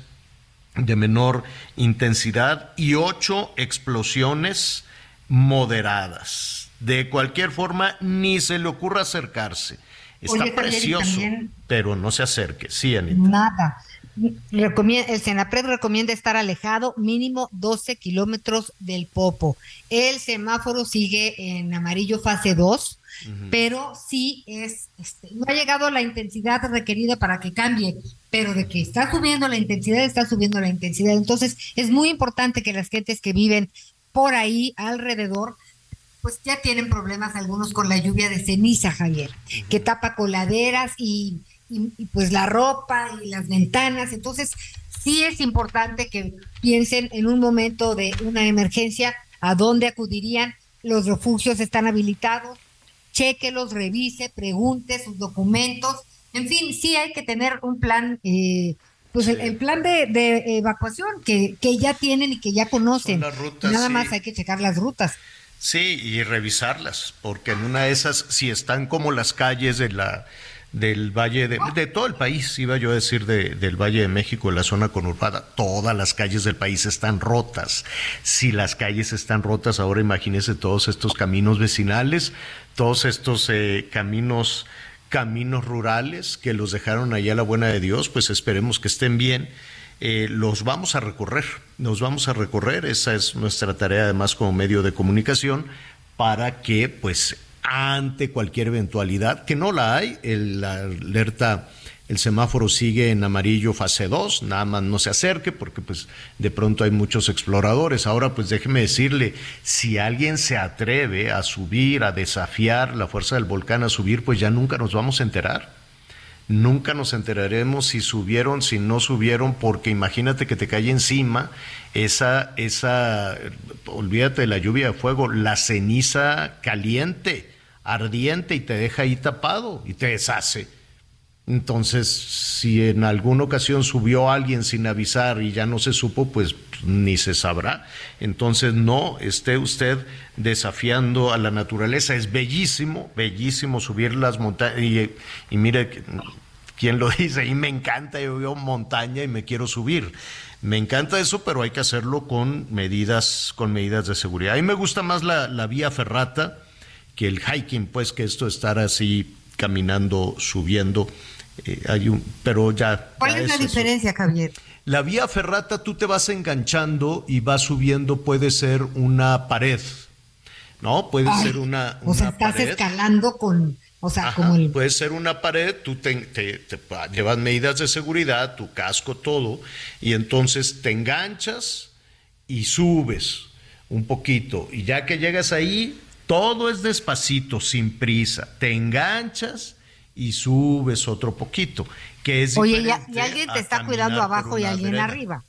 de menor intensidad y ocho explosiones moderadas. De cualquier forma, ni se le ocurra acercarse. Está Oye, precioso, también, pero no se acerque. Sí, Anita. Nada. Recomienda, el Senapred recomienda estar alejado mínimo 12 kilómetros del Popo. El semáforo sigue en amarillo fase 2, uh -huh. pero sí es, este, no ha llegado a la intensidad requerida para que cambie, pero de que está subiendo la intensidad, está subiendo la intensidad. Entonces es muy importante que las gentes que viven por ahí alrededor pues ya tienen problemas algunos con la lluvia de ceniza, Javier, uh -huh. que tapa coladeras y, y, y, pues la ropa y las ventanas. Entonces, sí es importante que piensen en un momento de una emergencia a dónde acudirían. Los refugios están habilitados, chequelos, revise, pregunte sus documentos. En fin, sí hay que tener un plan. Eh, pues el, el, plan de, de evacuación que, que, ya tienen y que ya conocen. Rutas, Nada sí. más hay que checar las rutas. Sí, y revisarlas, porque en una de esas, si están como las calles de la del Valle de, de todo el país, iba yo a decir de, del Valle de México, de la zona conurbada, todas las calles del país están rotas. Si las calles están rotas, ahora imagínense todos estos caminos vecinales, todos estos eh, caminos, caminos rurales que los dejaron allá a la buena de Dios, pues esperemos que estén bien eh, los vamos a recorrer, nos vamos a recorrer, esa es nuestra tarea además como medio de comunicación, para que pues ante cualquier eventualidad, que no la hay, el, la alerta, el semáforo sigue en amarillo fase 2, nada más no se acerque porque pues de pronto hay muchos exploradores. Ahora pues déjeme decirle, si alguien se atreve a subir, a desafiar la fuerza del volcán a subir, pues ya nunca nos vamos a enterar. Nunca nos enteraremos si subieron, si no subieron, porque imagínate que te cae encima esa, esa, olvídate de la lluvia de fuego, la ceniza caliente, ardiente y te deja ahí tapado y te deshace. Entonces, si en alguna ocasión subió alguien sin avisar y ya no se supo, pues ni se sabrá. Entonces, no esté usted desafiando a la naturaleza. Es bellísimo, bellísimo subir las montañas. Y, y mire, quién lo dice, y me encanta, yo veo montaña y me quiero subir. Me encanta eso, pero hay que hacerlo con medidas, con medidas de seguridad. A mí me gusta más la, la vía ferrata que el hiking, pues que esto estar así caminando, subiendo. Eh, hay un, pero ya. ¿Cuál ya es la eso. diferencia, Javier? La vía ferrata tú te vas enganchando y vas subiendo, puede ser una pared, ¿no? Puede Ay, ser una, O sea, una estás pared. escalando con, o sea, Ajá, como el... Puede ser una pared, tú te, te- te- llevas medidas de seguridad, tu casco, todo, y entonces te enganchas y subes un poquito. Y ya que llegas ahí, todo es despacito, sin prisa. Te enganchas y subes otro poquito, que es Oye, diferente y alguien te está cuidando abajo y alguien vereda. arriba.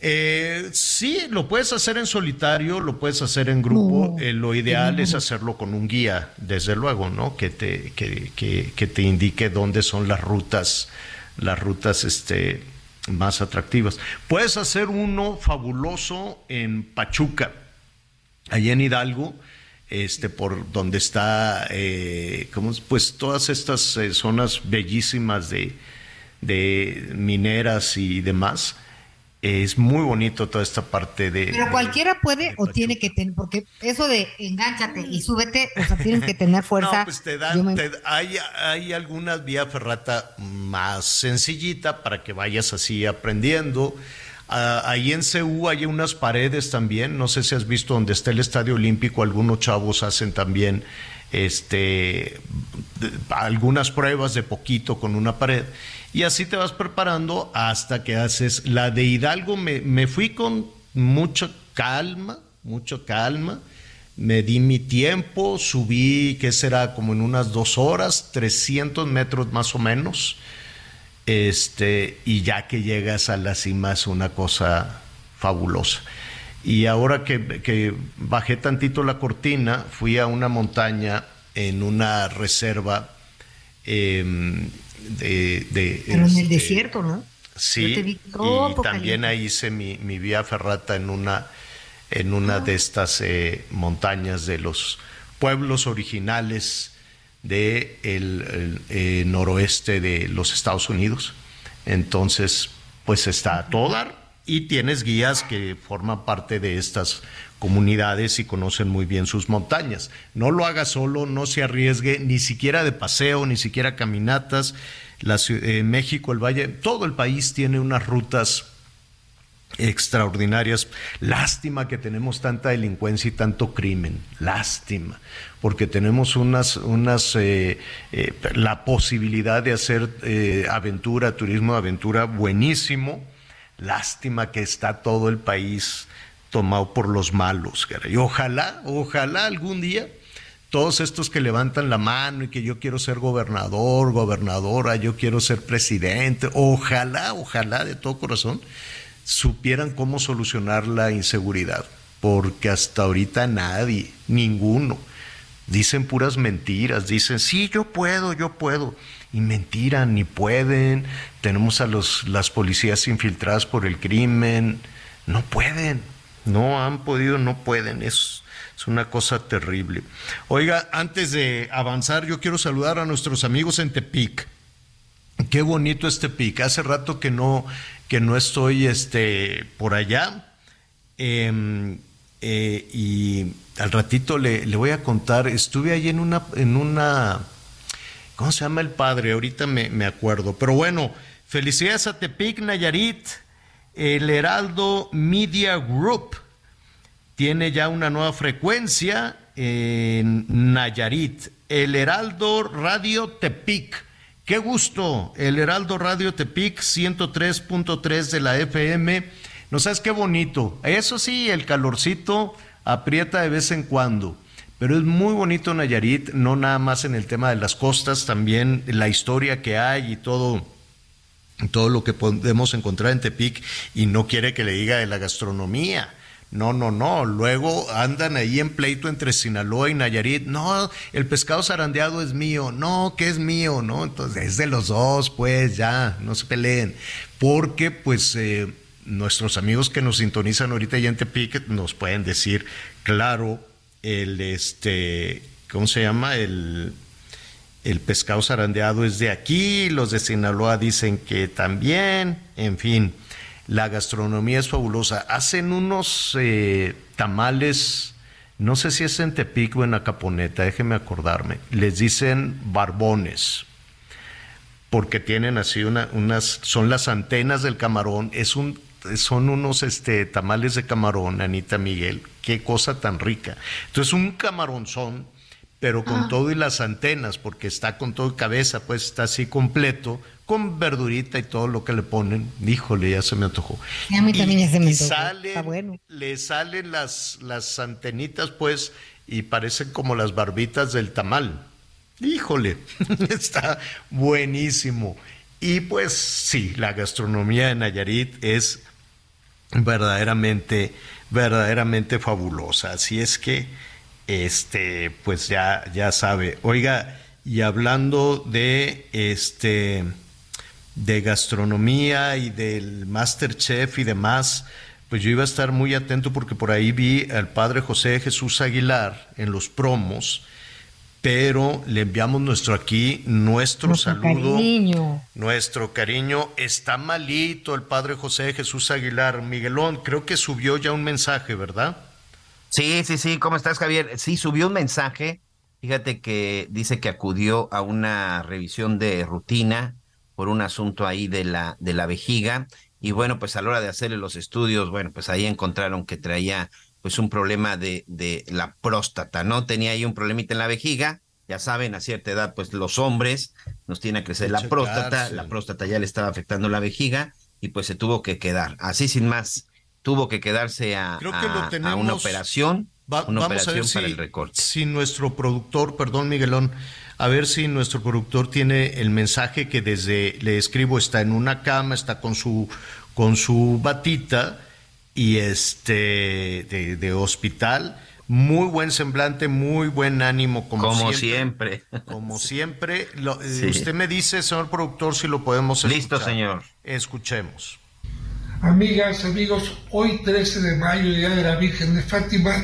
Eh, sí, lo puedes hacer en solitario, lo puedes hacer en grupo. No. Eh, lo ideal No. es hacerlo con un guía, desde luego, ¿no? Que te, que, que- que te indique dónde son las rutas, las rutas este, más atractivas. Puedes hacer uno fabuloso en Pachuca, allá en Hidalgo, este, por donde está, eh, pues todas estas eh, zonas bellísimas de, de mineras y demás. Es muy bonito toda esta parte de... Pero cualquiera puede o tiene que tener, porque eso de engánchate y súbete, o sea, tienes que tener fuerza. No, pues te dan, me- te- hay, hay algunas vía ferrata más sencillita para que vayas así aprendiendo. Ah, ahí en CU hay unas paredes también, no sé si has visto donde está el Estadio Olímpico, algunos chavos hacen también este algunas pruebas de poquito con una pared y así te vas preparando hasta que haces la de Hidalgo me, me fui con mucha calma mucha calma me di mi tiempo, subí, ¿qué será? Como en unas dos horas, 300 metros más o menos. Este, y ya que llegas a la cima es una cosa fabulosa. Y ahora que, que bajé tantito la cortina, fui a una montaña en una reserva em, de, de, Pero en el este, desierto, ¿no? Sí, y también ahí hice mi, mi vía ferrata en una, en una de estas eh, montañas de los pueblos originales de el, el, eh, noroeste de los Estados Unidos. Entonces, pues está a todo y tienes guías que forman parte de estas comunidades y conocen muy bien sus montañas. No lo haga solo, no se arriesgue, ni siquiera de paseo, ni siquiera caminatas. La, eh, México, el Valle, todo el país tiene unas rutas extraordinarias. Lástima que tenemos tanta delincuencia y tanto crimen. Lástima. Porque tenemos unas, unas eh, eh, la posibilidad de hacer eh, aventura, turismo de aventura buenísimo. Lástima que está todo el país tomado por los malos. Y ojalá, ojalá algún día todos estos que levantan la mano y que yo quiero ser gobernador, gobernadora, yo quiero ser presidente, ojalá, ojalá de todo corazón supieran cómo solucionar la inseguridad, porque hasta ahorita nadie, ninguno, dicen puras mentiras, dicen, sí, yo puedo, yo puedo, y mentira, ni pueden, tenemos a los, las policías infiltradas por el crimen, no pueden, no han podido, no pueden, es, es una cosa terrible. Oiga, antes de avanzar, yo quiero saludar a nuestros amigos en Tepic. Qué bonito este Tepic. Hace rato que no, que no estoy este, por allá. Eh, eh, y al ratito le, le voy a contar. Estuve ahí en una, en una. ¿Cómo se llama el padre? Ahorita me, me acuerdo. Pero bueno, felicidades a Tepic, Nayarit. El Heraldo Media Group tiene ya una nueva frecuencia en Nayarit. El Heraldo Radio Tepic. Qué gusto. El Heraldo Radio Tepic 103.3 de la FM. No sabes qué bonito. Eso sí, el calorcito aprieta de vez en cuando. Pero es muy bonito Nayarit, no nada más en el tema de las costas, también la historia que hay y todo todo lo que podemos encontrar en Tepic y no quiere que le diga de la gastronomía. No, no, no. Luego andan ahí en pleito entre Sinaloa y Nayarit. No, el pescado zarandeado es mío. No, que es mío, ¿no? Entonces es de los dos, pues ya, no se peleen. Porque, pues, eh, nuestros amigos que nos sintonizan ahorita ya en Tepic nos pueden decir, claro, el este, ¿cómo se llama? El, el pescado zarandeado es de aquí, los de Sinaloa dicen que también, en fin. La gastronomía es fabulosa. Hacen unos eh, tamales, no sé si es en Tepic o en Acaponeta, déjenme acordarme. Les dicen barbones, porque tienen así una, unas, son las antenas del camarón. Es un, son unos este, tamales de camarón, Anita Miguel. Qué cosa tan rica. Entonces, un camaronzón, pero con Ah. todo y las antenas, porque está con todo y cabeza, pues está así completo, con verdurita y todo lo que le ponen. Híjole, ya se me antojó. Y a mí también ya se me antojó. salen- Está bueno. Le salen las, las antenitas, pues, y parecen como las barbitas del tamal. Híjole, está buenísimo. Y pues sí, la gastronomía de Nayarit es verdaderamente, verdaderamente fabulosa. Así es que, este, pues ya, ya sabe. Oiga, y hablando de este de gastronomía y del Masterchef y demás, pues yo iba a estar muy atento porque por ahí vi al padre José Jesús Aguilar en los promos, pero le enviamos nuestro aquí, nuestro, Nuestro saludo, cariño. nuestro cariño. Está malito el padre José Jesús Aguilar. Miguelón, creo que subió ya un mensaje, ¿verdad? Sí, sí, sí. ¿Cómo estás, Javier? Sí, subió un mensaje. Fíjate que dice que acudió a una revisión de rutina por un asunto ahí de la, de la vejiga. Y bueno, pues a la hora de hacerle los estudios, bueno, pues ahí encontraron que traía pues un problema de, de la próstata, ¿no? Tenía ahí un problemita en la vejiga. Ya saben, a cierta edad, pues los hombres nos tiene a crecer la checarse. próstata. La próstata ya le estaba afectando la vejiga y pues se tuvo que quedar. Así sin más, tuvo que quedarse a, Creo que lo a- a una operación. Va- una vamos a operación ver si, para el recorte. si nuestro productor, perdón Miguelón, a ver si nuestro productor tiene el mensaje que desde le escribo está en una cama, está con su con su batita y este de, de hospital, muy buen semblante, muy buen ánimo como, Como siempre. Como siempre, Lo- eh, Sí. usted me dice, señor productor, si lo podemos Listo, escuchar. señor. Escuchemos. Amigas, amigos, hoy 13 de mayo, Día de la Virgen de Fátima,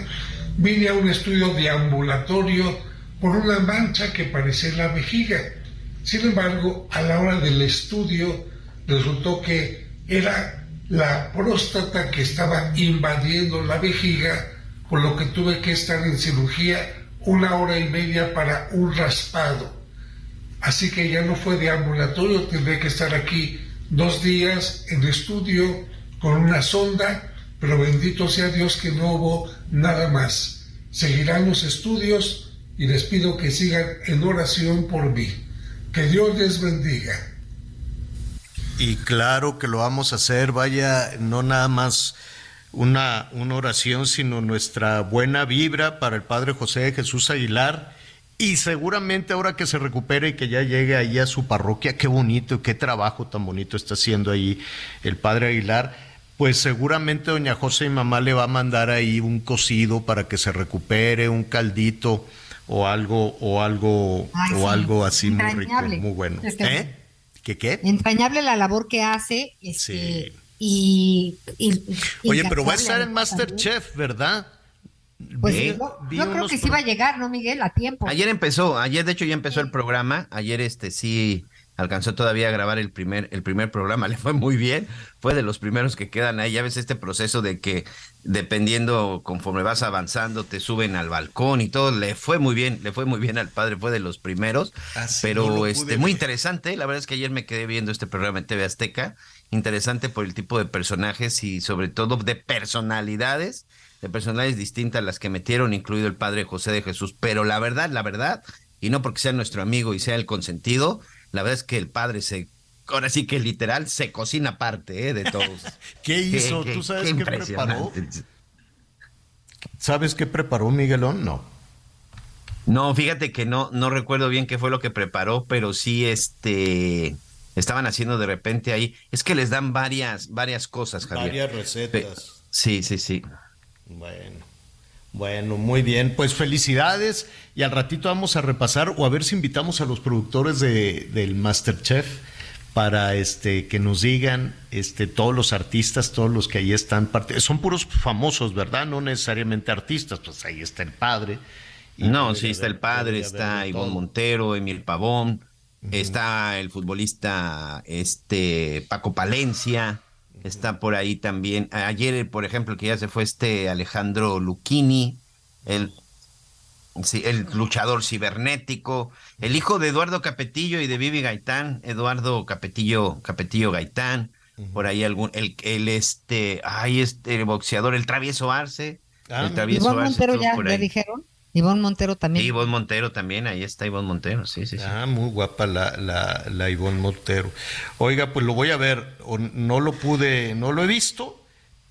vine a un estudio de ambulatorio por una mancha que parecía la vejiga. Sin embargo, a la hora del estudio resultó que era la próstata que estaba invadiendo la vejiga, por lo que tuve que estar en cirugía una hora y media para un raspado. Así que ya no fue de ambulatorio, tendré que estar aquí dos días en estudio con una sonda, pero bendito sea Dios que no hubo nada más. Seguirán los estudios y les pido que sigan en oración por mí. Que Dios les bendiga. Y claro que lo vamos a hacer, vaya, no nada más una, una oración, sino nuestra buena vibra para el Padre José Jesús Aguilar. Y seguramente ahora que se recupere y que ya llegue ahí a su parroquia, qué bonito y qué trabajo tan bonito está haciendo ahí el Padre Aguilar, pues seguramente doña José y mamá le va a mandar ahí un cocido para que se recupere, un caldito o algo, o algo, Ay, o sí, algo así muy rico, muy bueno. Este- ¿Eh? ¿Qué qué? Entrañable la labor que hace. Este, Sí. y, y- Oye, pero va a estar en. Masterchef, ¿verdad? Pues yo, creo que sí va a llegar, ¿no, Miguel? A tiempo. Ayer empezó, ayer de hecho ya empezó el programa, ayer este sí alcanzó todavía a grabar el primer, el primer programa, le fue muy bien, fue de los primeros que quedan ahí, ya ves este proceso de que dependiendo conforme vas avanzando te suben al balcón y todo, le fue muy bien, le fue muy bien al padre, fue de los primeros, pero no lo pude este muy interesante, la verdad es que ayer me quedé viendo este programa en TV Azteca, interesante por el tipo de personajes y sobre todo de personalidades, de personalidades distintas las que metieron, incluido el padre José de Jesús, pero la verdad, la verdad, y no porque sea nuestro amigo y sea el consentido, la verdad es que el padre se, ahora sí que literal, se cocina aparte ¿eh? de todos. ¿Qué hizo? ¿Tú sabes qué preparó? ¿Sabes qué preparó Miguelón? No. No, fíjate que no, no recuerdo bien qué fue lo que preparó, pero sí, este, estaban haciendo de repente ahí, es que les dan varias, varias cosas, Javier. Varias recetas. Sí, sí, sí. Bueno. Bueno, muy bien, pues felicidades y al ratito vamos a repasar o a ver si invitamos a los productores de, del Masterchef para este que nos digan este todos los artistas, todos los que ahí están, son puros famosos, ¿verdad? No necesariamente artistas, pues ahí está el padre. no, sí, está el padre, está Ivonne Montero, Emil Pavón, está el futbolista este Paco Palencia, Está por ahí también. Ayer, por ejemplo, que ya se fue este Alejandro Lucchini, el, el luchador cibernético, el hijo de Eduardo Capetillo y de Vivi Gaitán, Eduardo Capetillo, Capetillo Gaitán, por ahí algún, el, el este, ay, este boxeador, el travieso Arce, ah, el travieso Arce. ya, ¿le dijeron? Ivonne Montero también. Ivonne Montero también, ahí está Ivonne Montero, sí, sí, sí. Ah, muy guapa la, la, la Ivonne Montero. Oiga, pues lo voy a ver, no lo pude, no lo he visto,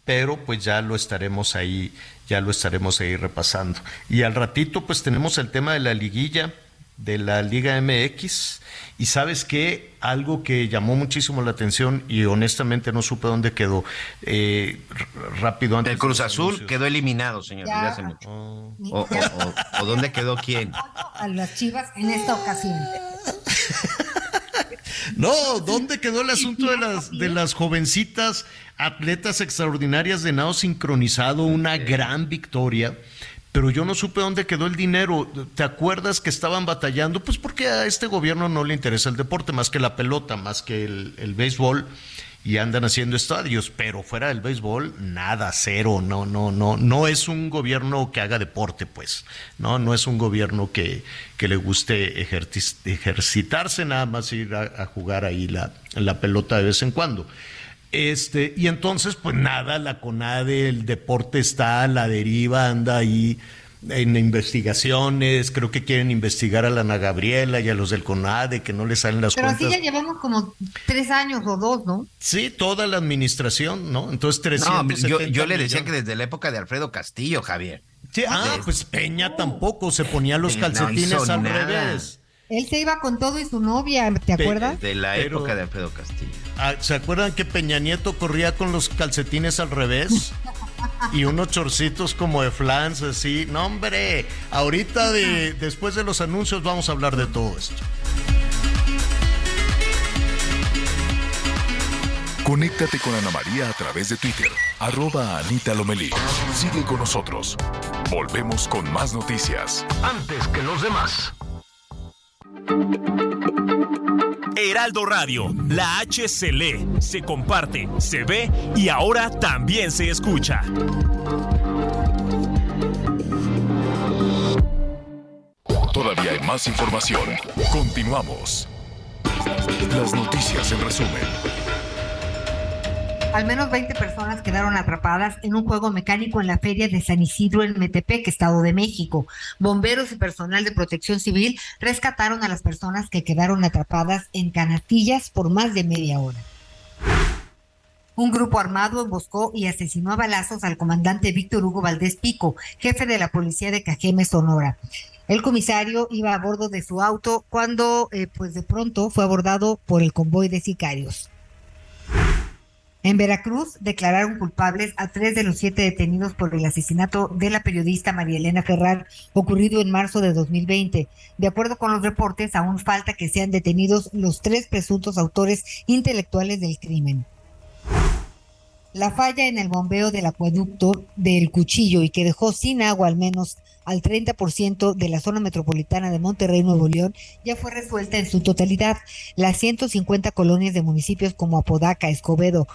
pero pues ya lo estaremos ahí, ya lo estaremos ahí repasando. Y al ratito pues tenemos el tema de la liguilla de la Liga MX y sabes qué, algo que llamó muchísimo la atención y honestamente no supe dónde quedó. Eh, rápido antes. El Cruz Azul quedó eliminado, señor, desde hace mucho. Oh. O, dónde quedó quién? A las Chivas en esta ocasión. no, ¿dónde quedó el asunto de las, de las jovencitas atletas extraordinarias de nado sincronizado? Una gran victoria pero yo no supe dónde quedó el dinero. ¿Te acuerdas que estaban batallando? Pues porque a este gobierno no le interesa el deporte, más que la pelota, más que el, béisbol, y andan haciendo estadios, pero fuera del béisbol, nada, cero, no, no, no, no es un gobierno que haga deporte, pues, no, no es un gobierno que, que le guste ejercitarse, nada más ir a, jugar ahí la, la pelota de vez en cuando. Este, y entonces, pues nada, la CONADE, el deporte está a la deriva, anda ahí en investigaciones, creo que quieren investigar a la Ana Gabriela y a los del CONADE, que no les salen las cuentas. Pero así ya llevamos como tres años o dos, ¿no? Sí, toda la administración, ¿no? Entonces, 300 no, yo, yo le decía que desde la época de Alfredo Castillo, Javier. Sí, ah, pues Peña tampoco se ponía los calcetines al revés. Él se iba con todo y su novia, ¿te acuerdas? De la época de Alfredo Castillo. Ah, ¿Se acuerdan que Peña Nieto corría con los calcetines al revés? y unos chorcitos como de flans, así. No, hombre, ahorita de, después de los anuncios vamos a hablar de todo esto. Conéctate con Ana María a través de Twitter, arroba Anita Lomelí. Sigue con nosotros. Volvemos con más noticias. Antes que los demás. Heraldo Radio, la H se lee, se comparte, se ve y ahora también se escucha. Todavía hay más información. Continuamos. Las noticias en resumen. Al menos 20 personas quedaron atrapadas en un juego mecánico en la feria de San Isidro en Metepec, Estado de México. Bomberos y personal de protección civil rescataron a las personas que quedaron atrapadas en canastillas por más de media hora. Un grupo armado emboscó y asesinó a balazos al comandante Víctor Hugo Valdés Pico, jefe de la policía de Cajeme, Sonora. El comisario iba a bordo de su auto cuando, eh, pues de pronto, fue abordado por el convoy de sicarios. En Veracruz declararon culpables a tres de los siete detenidos por el asesinato de la periodista María Elena Ferrar, ocurrido en marzo de 2020. De acuerdo con los reportes, aún falta que sean detenidos los tres presuntos autores intelectuales del crimen. La falla en el bombeo del acueducto del Cuchillo y que dejó sin agua al menos al 30% de la zona metropolitana de Monterrey, Nuevo León, ya fue resuelta en su totalidad. Las 150 colonias de municipios como Apodaca, Escobedo,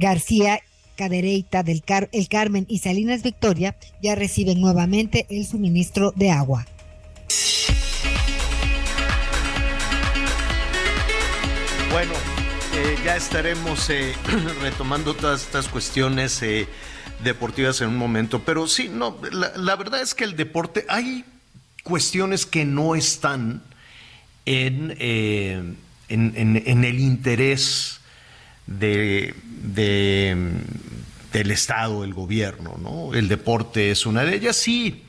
García Cadereyta del El Carmen y Salinas Victoria ya reciben nuevamente el suministro de agua. Bueno, eh, ya estaremos eh, retomando todas estas cuestiones eh, deportivas en un momento, pero sí, no, la, verdad es que el deporte, hay cuestiones que no están en, en, en el interés de, del Estado, el gobierno, ¿no? El deporte es una de ellas, sí.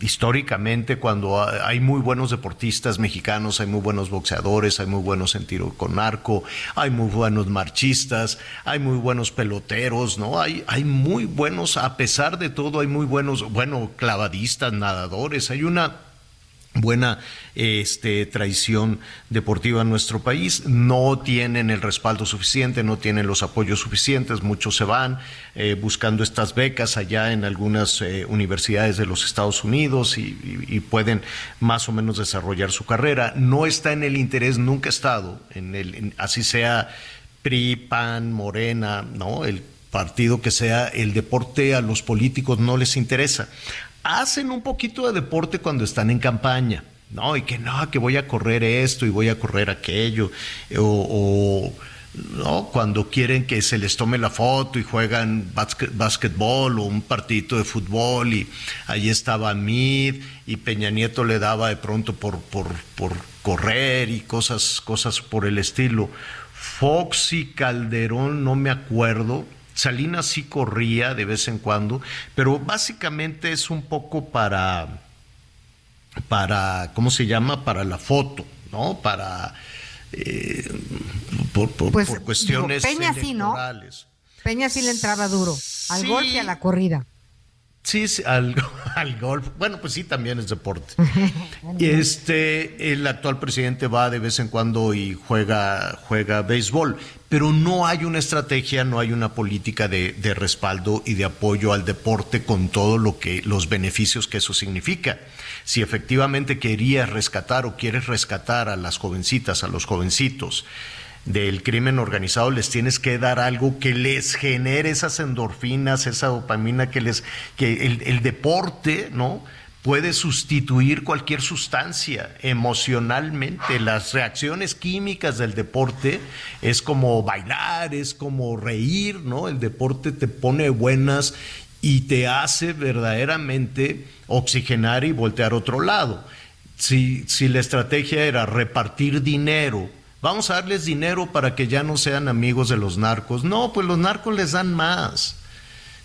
históricamente cuando hay muy buenos deportistas mexicanos, hay muy buenos boxeadores, hay muy buenos en tiro con arco, hay muy buenos marchistas, hay muy buenos peloteros, ¿no? Hay, hay muy buenos, a pesar de todo, hay muy buenos, bueno, clavadistas, nadadores, hay una buena este, tradición deportiva en nuestro país. No tienen el respaldo suficiente, no tienen los apoyos suficientes, muchos se van eh, buscando estas becas allá en algunas eh, universidades de los Estados Unidos y, pueden más o menos desarrollar su carrera. No está en el interés, nunca ha estado, en el, así sea PRI, PAN, Morena, ¿no? El partido que sea, el deporte a los políticos no les interesa hacen un poquito de deporte cuando están en campaña, ¿no? Y que no, que voy a correr esto y voy a correr aquello, o, ¿no? Cuando quieren que se les tome la foto y juegan básquetbol o un partidito de fútbol y ahí estaba Mid y Peña Nieto le daba de pronto por, por, por correr y cosas, cosas por el estilo. Fox y Calderón, no me acuerdo, Salinas sí corría de vez en cuando, pero básicamente es un poco para, para ¿cómo se llama? Para la foto, ¿no? Para, eh, por, pues, cuestiones Peña sí, ¿no? Peña sí le entraba duro, al golpe y a la corrida. Sí, al, al, golf. Bueno, pues sí, también es deporte. y este, el actual presidente va de vez en cuando y juega, juega béisbol, pero no hay una estrategia, no hay una política de, de respaldo y de apoyo al deporte con todo lo que, los beneficios que eso significa. Si efectivamente querías rescatar o quieres rescatar a las jovencitas, a los jovencitos, del crimen organizado, les tienes que dar algo que les genere esas endorfinas, esa dopamina que les, que el, deporte, ¿no? puede sustituir cualquier sustancia emocionalmente. Las reacciones químicas del deporte es como bailar, es como reír, ¿no? El deporte te pone buenas y te hace verdaderamente oxigenar y voltear otro lado. Si, si la estrategia era repartir dinero vamos a darles dinero para que ya no sean amigos de los narcos. No, pues los narcos les dan más.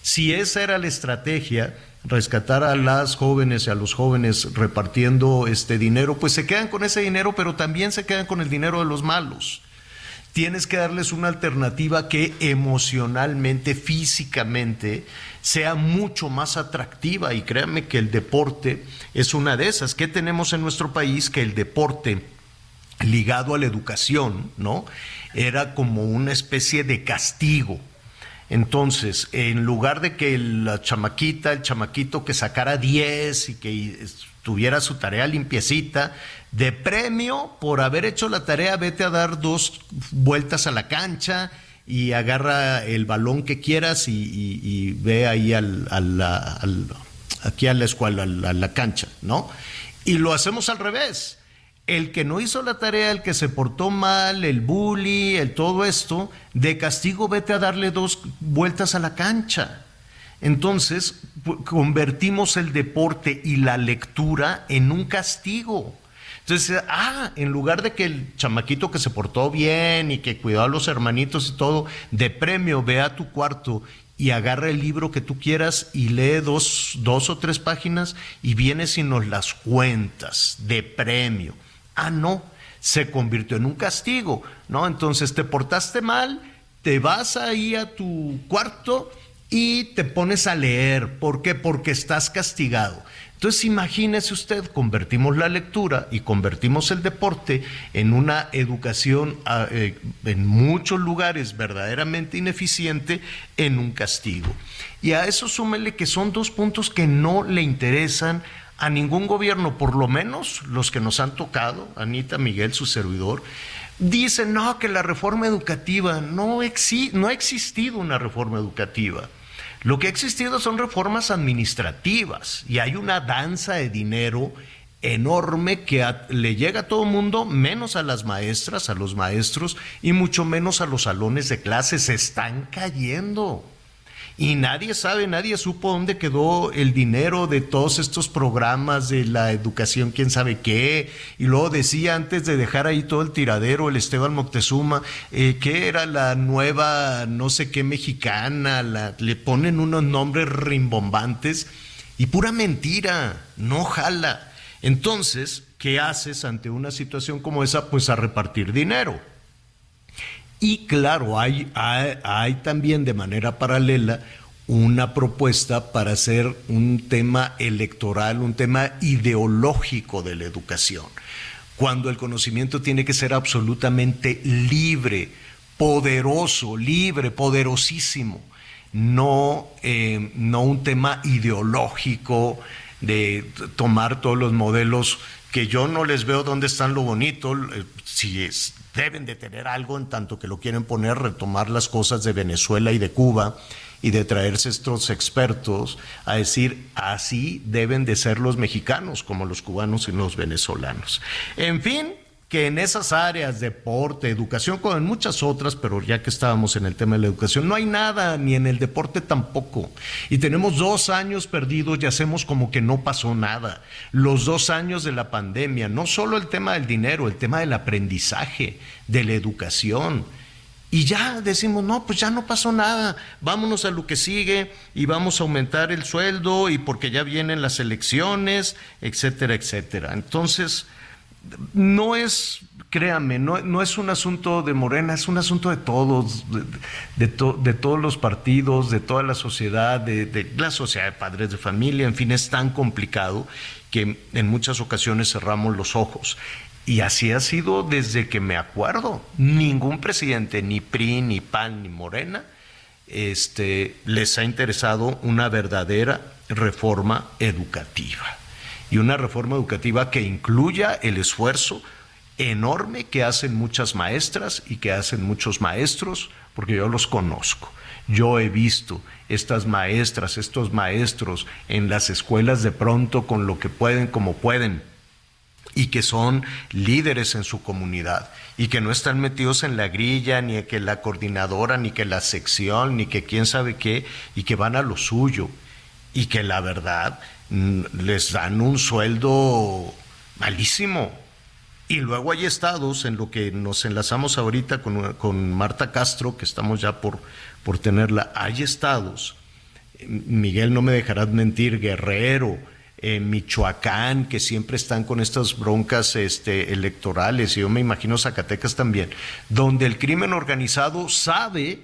Si esa era la estrategia, rescatar a las jóvenes y a los jóvenes repartiendo este dinero, pues se quedan con ese dinero, pero también se quedan con el dinero de los malos. Tienes que darles una alternativa que emocionalmente, físicamente, sea mucho más atractiva. Y créanme que el deporte es una de esas. ¿Qué tenemos en nuestro país? Que el deporte ligado a la educación, ¿no? Era como una especie de castigo. Entonces, en lugar de que la chamaquita, el chamaquito que sacara 10 y que tuviera su tarea limpiecita, de premio por haber hecho la tarea, vete a dar dos vueltas a la cancha y agarra el balón que quieras y, ve ahí al, aquí a la escuela, a la cancha, ¿no? Y lo hacemos al revés el que no hizo la tarea, el que se portó mal, el bully, el todo esto, de castigo vete a darle dos vueltas a la cancha. Entonces, convertimos el deporte y la lectura en un castigo. Entonces, ah, en lugar de que el chamaquito que se portó bien y que cuidó a los hermanitos y todo, de premio, ve a tu cuarto y agarra el libro que tú quieras y lee dos, dos o tres páginas y vienes y nos las cuentas de premio. Ah, no, se convirtió en un castigo, ¿no? Entonces te portaste mal, te vas ahí a tu cuarto y te pones a leer. ¿Por qué? Porque estás castigado. Entonces imagínese usted, convertimos la lectura y convertimos el deporte en una educación ah, eh, en muchos lugares verdaderamente ineficiente en un castigo. Y a eso súmele que son dos puntos que no le interesan a ningún gobierno, por lo menos los que nos han tocado, Anita Miguel, su servidor, dicen, no, que la reforma educativa, no, no ha existido una reforma educativa. Lo que ha existido son reformas administrativas y hay una danza de dinero enorme que le llega a todo el mundo, menos a las maestras, a los maestros y mucho menos a los salones de clases. Se están cayendo y nadie sabe, nadie supo dónde quedó el dinero de todos estos programas de la educación, quién sabe qué. Y luego decía antes de dejar ahí todo el tiradero, el Esteban Moctezuma, eh, que era la nueva no sé qué mexicana, le ponen unos nombres rimbombantes Y pura mentira, no jala. Entonces, ¿qué haces ante una situación como esa? Pues a repartir dinero. Y claro, hay, hay, también de manera paralela una propuesta para hacer un tema electoral, un tema ideológico de la educación, cuando el conocimiento tiene que ser absolutamente libre, poderoso, libre, poderosísimo, no, eh, no un tema ideológico de tomar todos los modelos que yo no les veo dónde están lo bonito, eh, si es, deben de tener algo en tanto que lo quieren poner, retomar las cosas de Venezuela y de Cuba y de traerse estos expertos a decir así deben de ser los mexicanos como los cubanos y los venezolanos. En fin, que en esas áreas, deporte, educación, como en muchas otras, pero ya que estábamos en el tema de la educación, no hay nada, ni en el deporte tampoco. Y tenemos dos años perdidos y hacemos como que no pasó nada. Los dos años de la pandemia, no solo el tema del dinero, el tema del aprendizaje, de la educación. Y ya decimos, no, pues ya no pasó nada, vámonos a lo que sigue y vamos a aumentar el sueldo y porque ya vienen las elecciones, etcétera, etcétera. Entonces, no es, créame, no, no, es un asunto de Morena, es un asunto de todos, de, de, todos los partidos, de toda la sociedad, de, de, la sociedad de padres de familia, en fin, es tan complicado que en muchas ocasiones cerramos los ojos. Y así ha sido desde que me acuerdo. Ningún presidente, ni PRI, ni PAN, ni Morena, este, les ha interesado una verdadera reforma educativa y una reforma educativa que incluya el esfuerzo enorme que hacen muchas maestras y que hacen muchos maestros, porque yo los conozco. Yo he visto estas maestras, estos maestros en las escuelas de pronto con lo que pueden, como pueden, y que son líderes en su comunidad y que no están metidos en la grilla, ni que la coordinadora, ni que la sección, ni que quién sabe qué, y que van a lo suyo. Y que la verdad les dan un sueldo malísimo. Y luego hay estados en lo que nos enlazamos ahorita con, Marta Castro, que estamos ya por, por tenerla. Hay estados, Miguel no me dejarás mentir, Guerrero, Michoacán, que siempre están con estas broncas este, electorales, y yo me imagino Zacatecas también, donde el crimen organizado sabe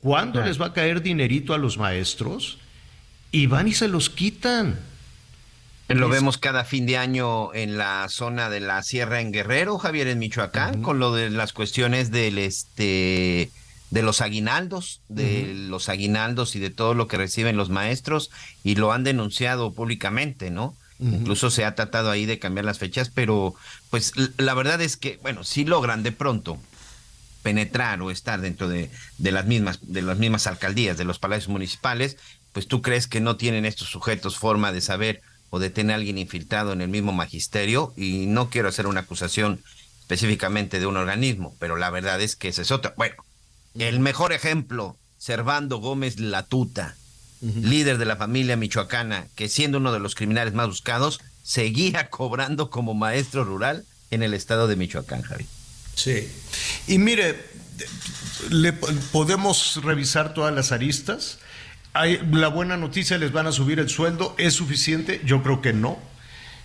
cuándo les va a caer dinerito a los maestros y van y se los quitan. Lo vemos cada fin de año en la zona de la Sierra en Guerrero, Javier, en Michoacán, con lo de las cuestiones del este de los aguinaldos, de los aguinaldos y de todo lo que reciben los maestros, y lo han denunciado públicamente, ¿no? Incluso se ha tratado ahí de cambiar las fechas, pero pues la verdad es que, bueno, si logran de pronto penetrar o estar dentro de, de las mismas, de las mismas alcaldías, de los palacios municipales, pues tú crees que no tienen estos sujetos forma de saber o de tener a alguien infiltrado en el mismo magisterio y no quiero hacer una acusación específicamente de un organismo, pero la verdad es que ese es otro. Bueno, el mejor ejemplo, Servando Gómez Latuta, líder de la familia michoacana, que siendo uno de los criminales más buscados, seguía cobrando como maestro rural en el estado de Michoacán, Javi. Sí. Y mire, le podemos revisar todas las aristas la buena noticia, les van a subir el sueldo, ¿es suficiente? Yo creo que no.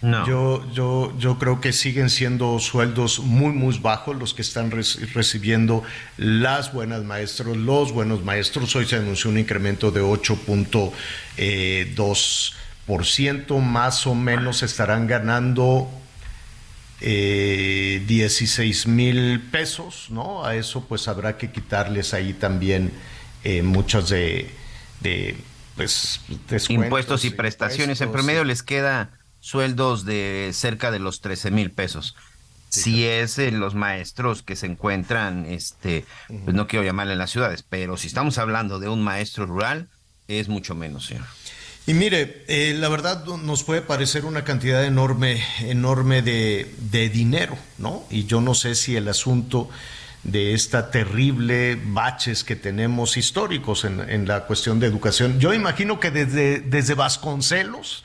No. Yo, yo, yo creo que siguen siendo sueldos muy, muy bajos los que están recibiendo las buenas maestros, los buenos maestros. Hoy se anunció un incremento de 8.2%, eh, más o menos estarán ganando 16 eh, mil pesos, ¿no? A eso pues habrá que quitarles ahí también eh, muchos de de pues impuestos y prestaciones. en promedio les queda sueldos de cerca de los 13 mil pesos. si es los maestros que se encuentran, este, pues no quiero llamarle en las ciudades, pero si estamos hablando de un maestro rural, es mucho menos, señor. Y mire, eh, la verdad nos puede parecer una cantidad enorme, enorme de, de dinero, ¿no? Y yo no sé si el asunto de esta terrible baches que tenemos históricos en, la cuestión de educación. Yo imagino que desde, desde Vasconcelos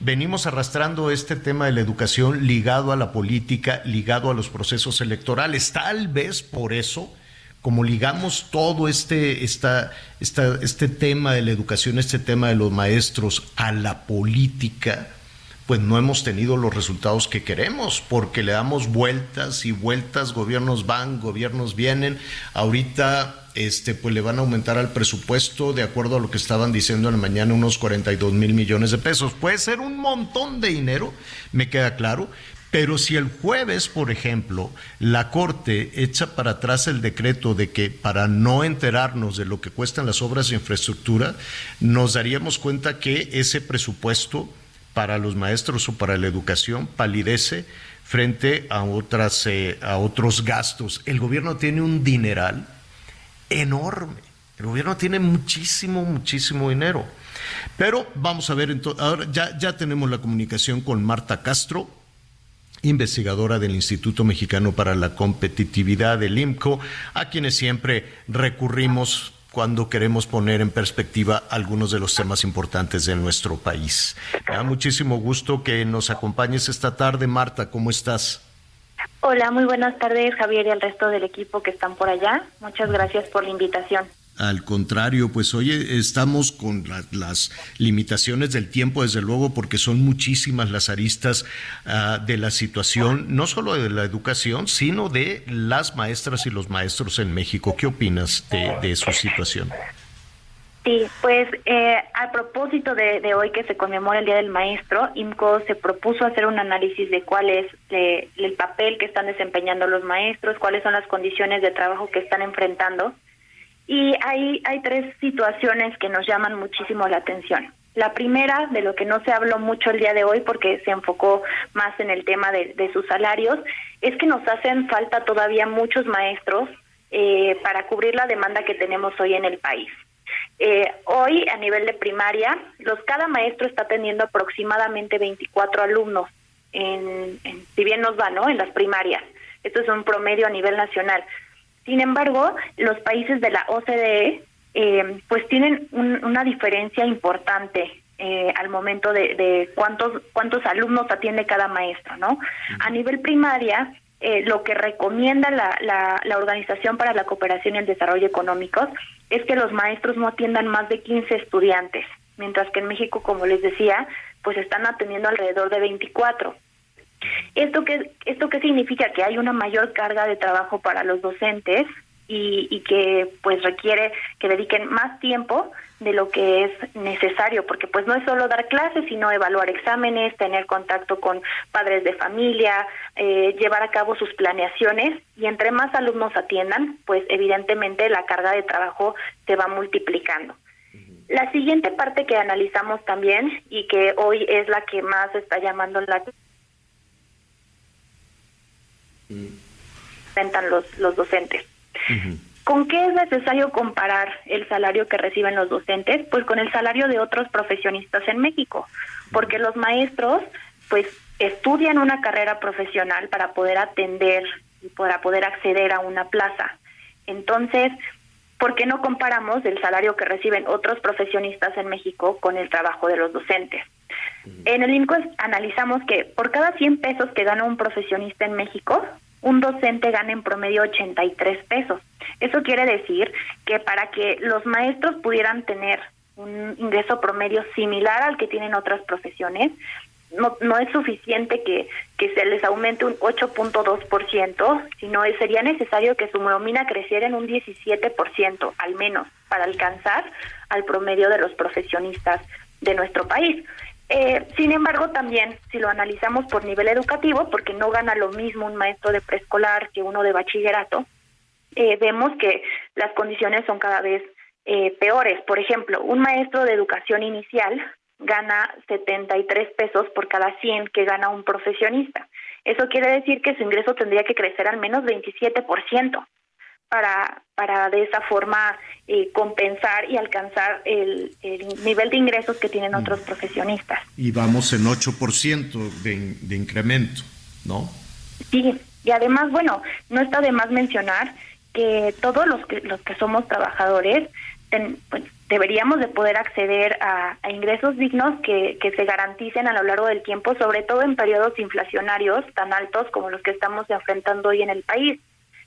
venimos arrastrando este tema de la educación ligado a la política, ligado a los procesos electorales. Tal vez por eso como ligamos todo este, esta, esta, este tema de la educación, este tema de los maestros a la política, pues no hemos tenido los resultados que queremos, porque le damos vueltas y vueltas, gobiernos van, gobiernos vienen. Ahorita este, pues le van a aumentar al presupuesto, de acuerdo a lo que estaban diciendo en la mañana, unos 42 mil millones de pesos. Puede ser un montón de dinero, me queda claro, pero si el jueves, por ejemplo, la Corte echa para atrás el decreto de que para no enterarnos de lo que cuestan las obras de infraestructura, nos daríamos cuenta que ese presupuesto para los maestros o para la educación palidece frente a, otras, eh, a otros gastos. El gobierno tiene un dineral enorme. El gobierno tiene muchísimo, muchísimo dinero. Pero vamos a ver, ahora ya, ya tenemos la comunicación con Marta Castro, investigadora del Instituto Mexicano para la Competitividad del IMCO, a quienes siempre recurrimos cuando queremos poner en perspectiva algunos de los temas importantes de nuestro país. Me da muchísimo gusto que nos acompañes esta tarde. Marta, ¿cómo estás? Hola, muy buenas tardes, Javier y al resto del equipo que están por allá. Muchas gracias por la invitación. Al contrario, pues hoy estamos con las limitaciones del tiempo, desde luego, porque son muchísimas las aristas ah, de la situación, no solo de la educación, sino de las maestras y los maestros en México. ¿Qué opinas de, su situación? Sí, pues eh, a propósito de, hoy que se conmemora el Día del Maestro, IMCO se propuso hacer un análisis de cuál es el papel que están desempeñando los maestros, cuáles son las condiciones de trabajo que están enfrentando y hay, hay tres situaciones que nos llaman muchísimo la atención. La primera, de lo que no se habló mucho el día de hoy porque se enfocó más en el tema de, sus salarios, es que nos hacen falta todavía muchos maestros eh, para cubrir la demanda que tenemos hoy en el país. Eh, hoy, a nivel de primaria, los cada maestro está teniendo aproximadamente 24 alumnos, en, si bien nos va, ¿no? En las primarias. Esto es un promedio a nivel nacional. Sin embargo, los países de la OCDE eh, pues tienen una diferencia importante eh, al momento de, cuántos cuántos alumnos atiende cada maestro, ¿no? A nivel primaria, eh, lo que recomienda la, la, la, Organización para la Cooperación y el Desarrollo Económicos es que los maestros no atiendan más de 15 estudiantes, mientras que en México, como les decía, pues están atendiendo alrededor de 24. ¿Esto qué, ¿Esto qué significa? Que hay una mayor carga de trabajo para los docentes y, y que pues requiere que dediquen más tiempo de lo que es necesario, porque pues no es solo dar clases, sino evaluar exámenes, tener contacto con padres de familia, eh, llevar a cabo sus planeaciones y entre más alumnos atiendan, pues evidentemente la carga de trabajo se va multiplicando. La siguiente parte que analizamos también y que hoy es la que más está llamando la atención los, los docentes. ¿Con qué es necesario comparar el salario que reciben los docentes? Pues con el salario de otros profesionistas en México, porque los maestros pues estudian una carrera profesional para poder atender y para poder acceder a una plaza. Entonces, ¿por qué no comparamos el salario que reciben otros profesionistas en México con el trabajo de los docentes? En el INCO analizamos que por cada 100 pesos que gana un profesionista en México, un docente gana en promedio 83 pesos. Eso quiere decir que para que los maestros pudieran tener un ingreso promedio similar al que tienen otras profesiones, no, no es suficiente que, que se les aumente un 8.2%, sino sería necesario que su nómina creciera en un 17% al menos para alcanzar al promedio de los profesionistas de nuestro país. Eh, sin embargo, también si lo analizamos por nivel educativo, porque no gana lo mismo un maestro de preescolar que uno de bachillerato, eh, vemos que las condiciones son cada vez eh, peores. Por ejemplo, un maestro de educación inicial gana 73 pesos por cada 100 que gana un profesionista. Eso quiere decir que su ingreso tendría que crecer al menos 27% para, para de esa forma eh, compensar y alcanzar el, nivel de ingresos que tienen otros mm. profesionistas. Y vamos en 8% de, de incremento, ¿no? Sí, y además, bueno, no está de más mencionar que todos los que, los que somos trabajadores pues, deberíamos de poder acceder a, a ingresos dignos que, que, se garanticen a lo largo del tiempo, sobre todo en periodos inflacionarios tan altos como los que estamos enfrentando hoy en el país.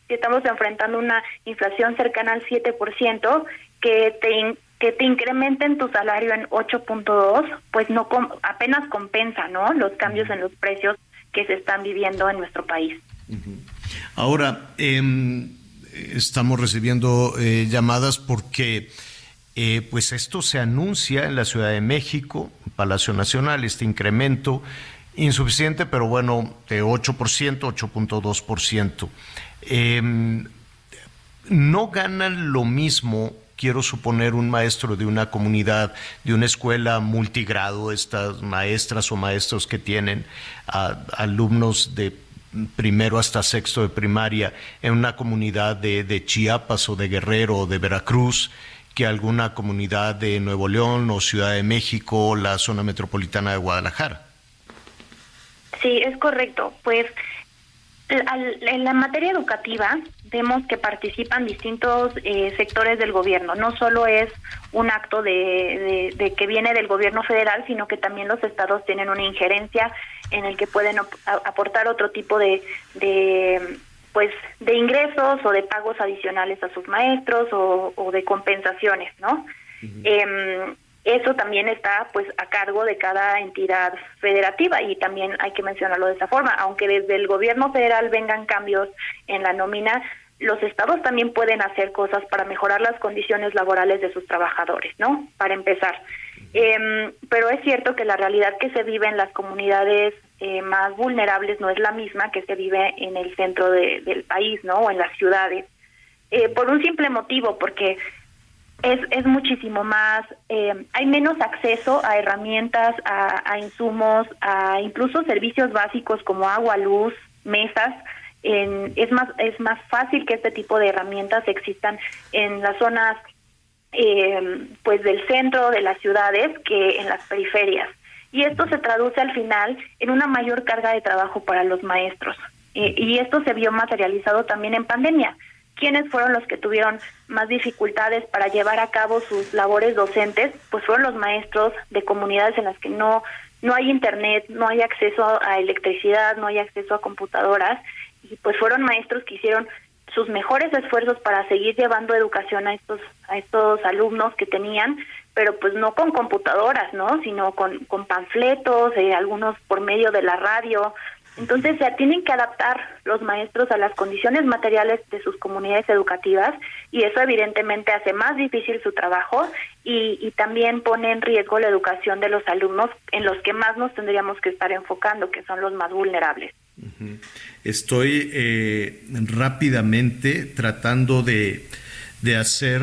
Si estamos enfrentando una inflación cercana al 7%, que te, que te incrementen tu salario en 8.2, pues no apenas compensa, ¿no? Los cambios en los precios que se están viviendo en nuestro país. Ahora, em, estamos recibiendo eh, llamadas porque eh, pues esto se anuncia en la Ciudad de México, Palacio Nacional, este incremento insuficiente, pero bueno, de 8%, 8.2%. Eh, no ganan lo mismo, quiero suponer, un maestro de una comunidad, de una escuela multigrado, estas maestras o maestros que tienen alumnos de primero hasta sexto de primaria en una comunidad de, Chiapas o de Guerrero o de Veracruz que alguna comunidad de Nuevo León o Ciudad de México o la zona metropolitana de Guadalajara. Sí, es correcto. Pues en la materia educativa vemos que participan distintos eh, sectores del gobierno. No solo es un acto de, de, que viene del gobierno federal, sino que también los estados tienen una injerencia en el que pueden aportar otro tipo de, de pues de ingresos o de pagos adicionales a sus maestros o, de compensaciones, ¿no? Em, eso también está pues a cargo de cada entidad federativa y también hay que mencionarlo de esa forma, aunque desde el gobierno federal vengan cambios en la nómina, los estados también pueden hacer cosas para mejorar las condiciones laborales de sus trabajadores, ¿no? Para empezar. Eh, pero es cierto que la realidad que se vive en las comunidades eh, más vulnerables no es la misma que se vive en el centro del país, ¿no? O en las ciudades. Eh, por un simple motivo, porque es, es muchísimo más, eh, hay menos acceso a herramientas, a, insumos, a incluso servicios básicos como agua, luz, mesas. En, es más es más fácil que este tipo de herramientas existan en las zonas eh, pues del centro de las ciudades que en las periferias. Y esto se traduce al final en una mayor carga de trabajo para los maestros. y esto se vio materializado también en pandemia. ¿Quiénes fueron los que tuvieron más dificultades para llevar a cabo sus labores docentes? Pues fueron los maestros de comunidades en las que no, no hay internet, no hay acceso a electricidad, no hay acceso a computadoras. Y pues fueron maestros que hicieron sus mejores esfuerzos para seguir llevando educación a estos a estos alumnos que tenían pero pues no con computadoras no sino con, con panfletos eh, algunos por medio de la radio entonces se tienen que adaptar los maestros a las condiciones materiales de sus comunidades educativas y eso evidentemente hace más difícil su trabajo y, y, también pone en riesgo la educación de los alumnos en los que más nos tendríamos que estar enfocando, que son los más vulnerables. Estoy eh, rápidamente tratando de, de hacer,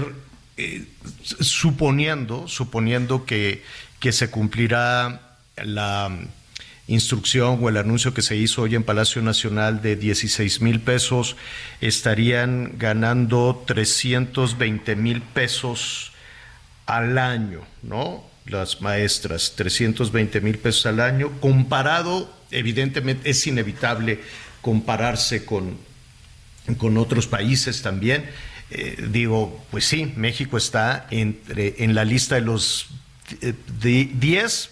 eh, suponiendo, suponiendo que, que se cumplirá la instrucción o el anuncio que se hizo hoy en Palacio Nacional de 16 mil pesos, estarían ganando 320 mil pesos al año, ¿no? Las maestras, 320 mil pesos al año, comparado, evidentemente es inevitable compararse con, con otros países también. Eh, digo, pues sí, México está entre, en la lista de los 10 eh,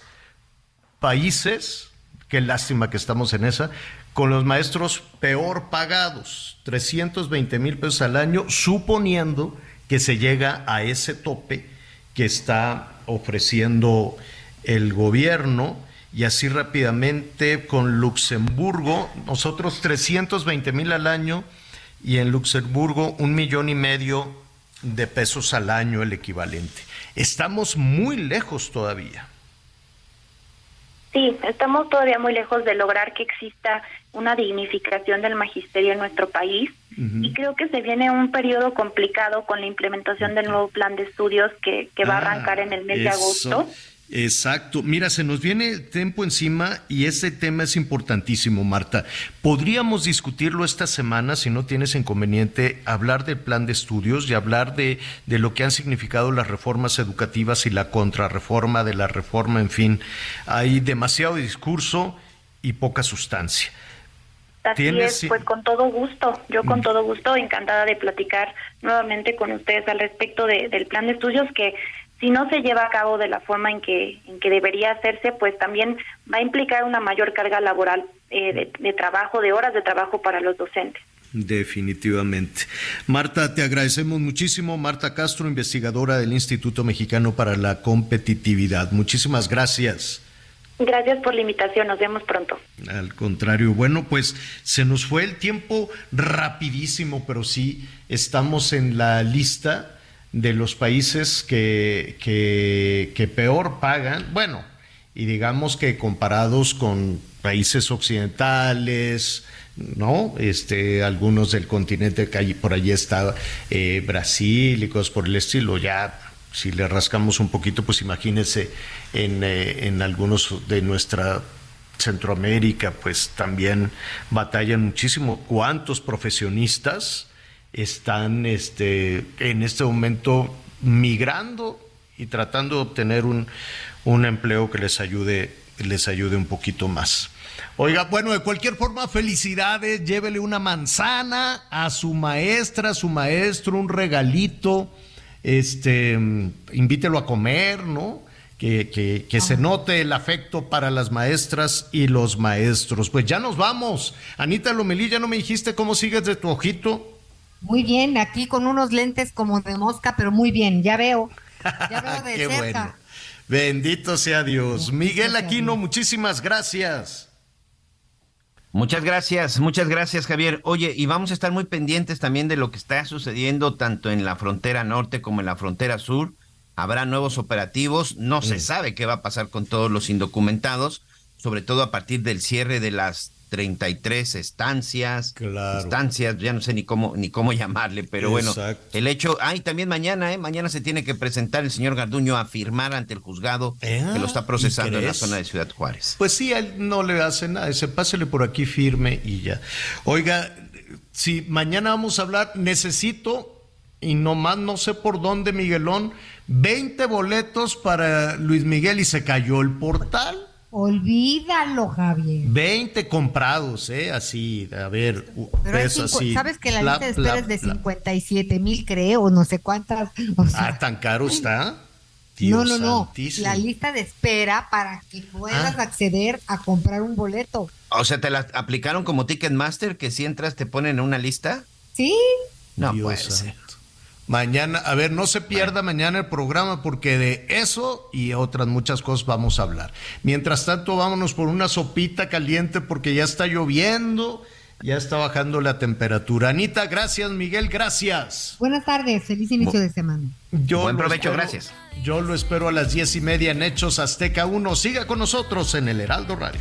países qué lástima que estamos en esa, con los maestros peor pagados, 320 mil pesos al año, suponiendo que se llega a ese tope que está ofreciendo el gobierno. Y así rápidamente con Luxemburgo, nosotros 320 mil al año y en Luxemburgo un millón y medio de pesos al año el equivalente. Estamos muy lejos todavía. Sí, estamos todavía muy lejos de lograr que exista una dignificación del magisterio en nuestro país. Y creo que se viene un periodo complicado con la implementación del nuevo plan de estudios que, que va a arrancar en el mes de agosto. Exacto. Mira, se nos viene el tiempo encima y ese tema es importantísimo, Marta. Podríamos discutirlo esta semana, si no tienes inconveniente, hablar del plan de estudios y hablar de, de lo que han significado las reformas educativas y la contrarreforma de la reforma, en fin. Hay demasiado discurso y poca sustancia. Así es, pues con todo gusto, yo con mm. todo gusto encantada de platicar nuevamente con ustedes al respecto del plan de estudios que si no se lleva a cabo de la forma en que, en que debería hacerse, pues también va a implicar una mayor carga laboral eh, de, trabajo, de horas de trabajo para los docentes. Definitivamente. Marta, te agradecemos muchísimo. Marta Castro, investigadora del Instituto Mexicano para la Competitividad. Muchísimas gracias. Gracias por la invitación, nos vemos pronto. Al contrario, bueno, pues se nos fue el tiempo rapidísimo, pero sí estamos en la lista de los países que, que, peor pagan. Bueno, y digamos que comparados con países occidentales, ¿no? Este, algunos del continente, que por allí está eh, Brasil y cosas por el estilo, ya si le rascamos un poquito, pues imagínense en, eh, en algunos de nuestra Centroamérica, pues también batallan muchísimo. ¿Cuántos profesionistas están este, en este momento migrando y tratando de obtener un, un empleo que les ayude, les ayude un poquito más? Oiga, bueno, de cualquier forma, felicidades, llévele una manzana a su maestra, a su maestro, un regalito, este, invítelo a comer, ¿no? Que, que, que se note el afecto para las maestras y los maestros. Pues ya nos vamos. Anita Lomelí, ya no me dijiste cómo sigues de tu ojito. Muy bien, aquí con unos lentes como de mosca, pero muy bien, ya veo. Ya veo de Qué cerca. bueno. Bendito sea Dios. Miguel Aquino, muchísimas gracias. Muchas gracias, muchas gracias Javier. Oye, y vamos a estar muy pendientes también de lo que está sucediendo tanto en la frontera norte como en la frontera sur. Habrá nuevos operativos, no se sabe qué va a pasar con todos los indocumentados, sobre todo a partir del cierre de las 33 estancias, estancias, ya no sé ni cómo ni cómo llamarle, pero bueno, el hecho, ay, también mañana, eh, mañana se tiene que presentar el señor Garduño a firmar ante el juzgado que lo está procesando en la zona de Ciudad Juárez. Pues sí, él no le hace nada, ese pásele por aquí firme y ya. Oiga, si mañana vamos a hablar, necesito, y nomás no sé por dónde, Miguelón, 20 boletos para Luis Miguel y se cayó el portal. Olvídalo, Javier. 20 comprados, ¿eh? Así, a ver, Pero hay cinco- así. sabes que la lista de espera es de bla. 57 mil, creo, no sé cuántas. o sea, Ah, tan caro está. no, Dios no, no. santísimo. La lista de espera para que puedas Ah. acceder a comprar un boleto. O sea, ¿te la aplicaron como Ticketmaster que si entras te ponen en una lista? Sí. No Dios puede ser. Mañana, a ver, no se pierda mañana el programa porque de eso y otras muchas cosas vamos a hablar. Mientras tanto, vámonos por una sopita caliente porque ya está lloviendo, ya está bajando la temperatura. Anita, gracias, Miguel, gracias. Buenas tardes, feliz inicio de semana. Yo Buen provecho, espero- gracias. Yo lo espero a las diez y media en Hechos Azteca 1. Siga con nosotros en el Heraldo Radio.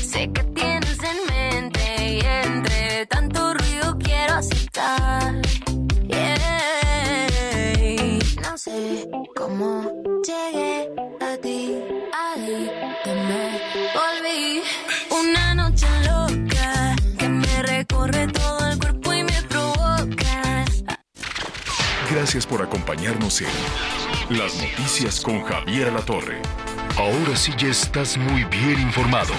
Sé que tienes en mente y entre tanto aceptar. Yeah. No sé cómo llegué a ti, ahí que me volví una noche loca que me recorre todo el cuerpo y me provoca. Gracias por acompañarnos en Las Noticias con Javier La Torre. Ahora sí ya estás muy bien informado.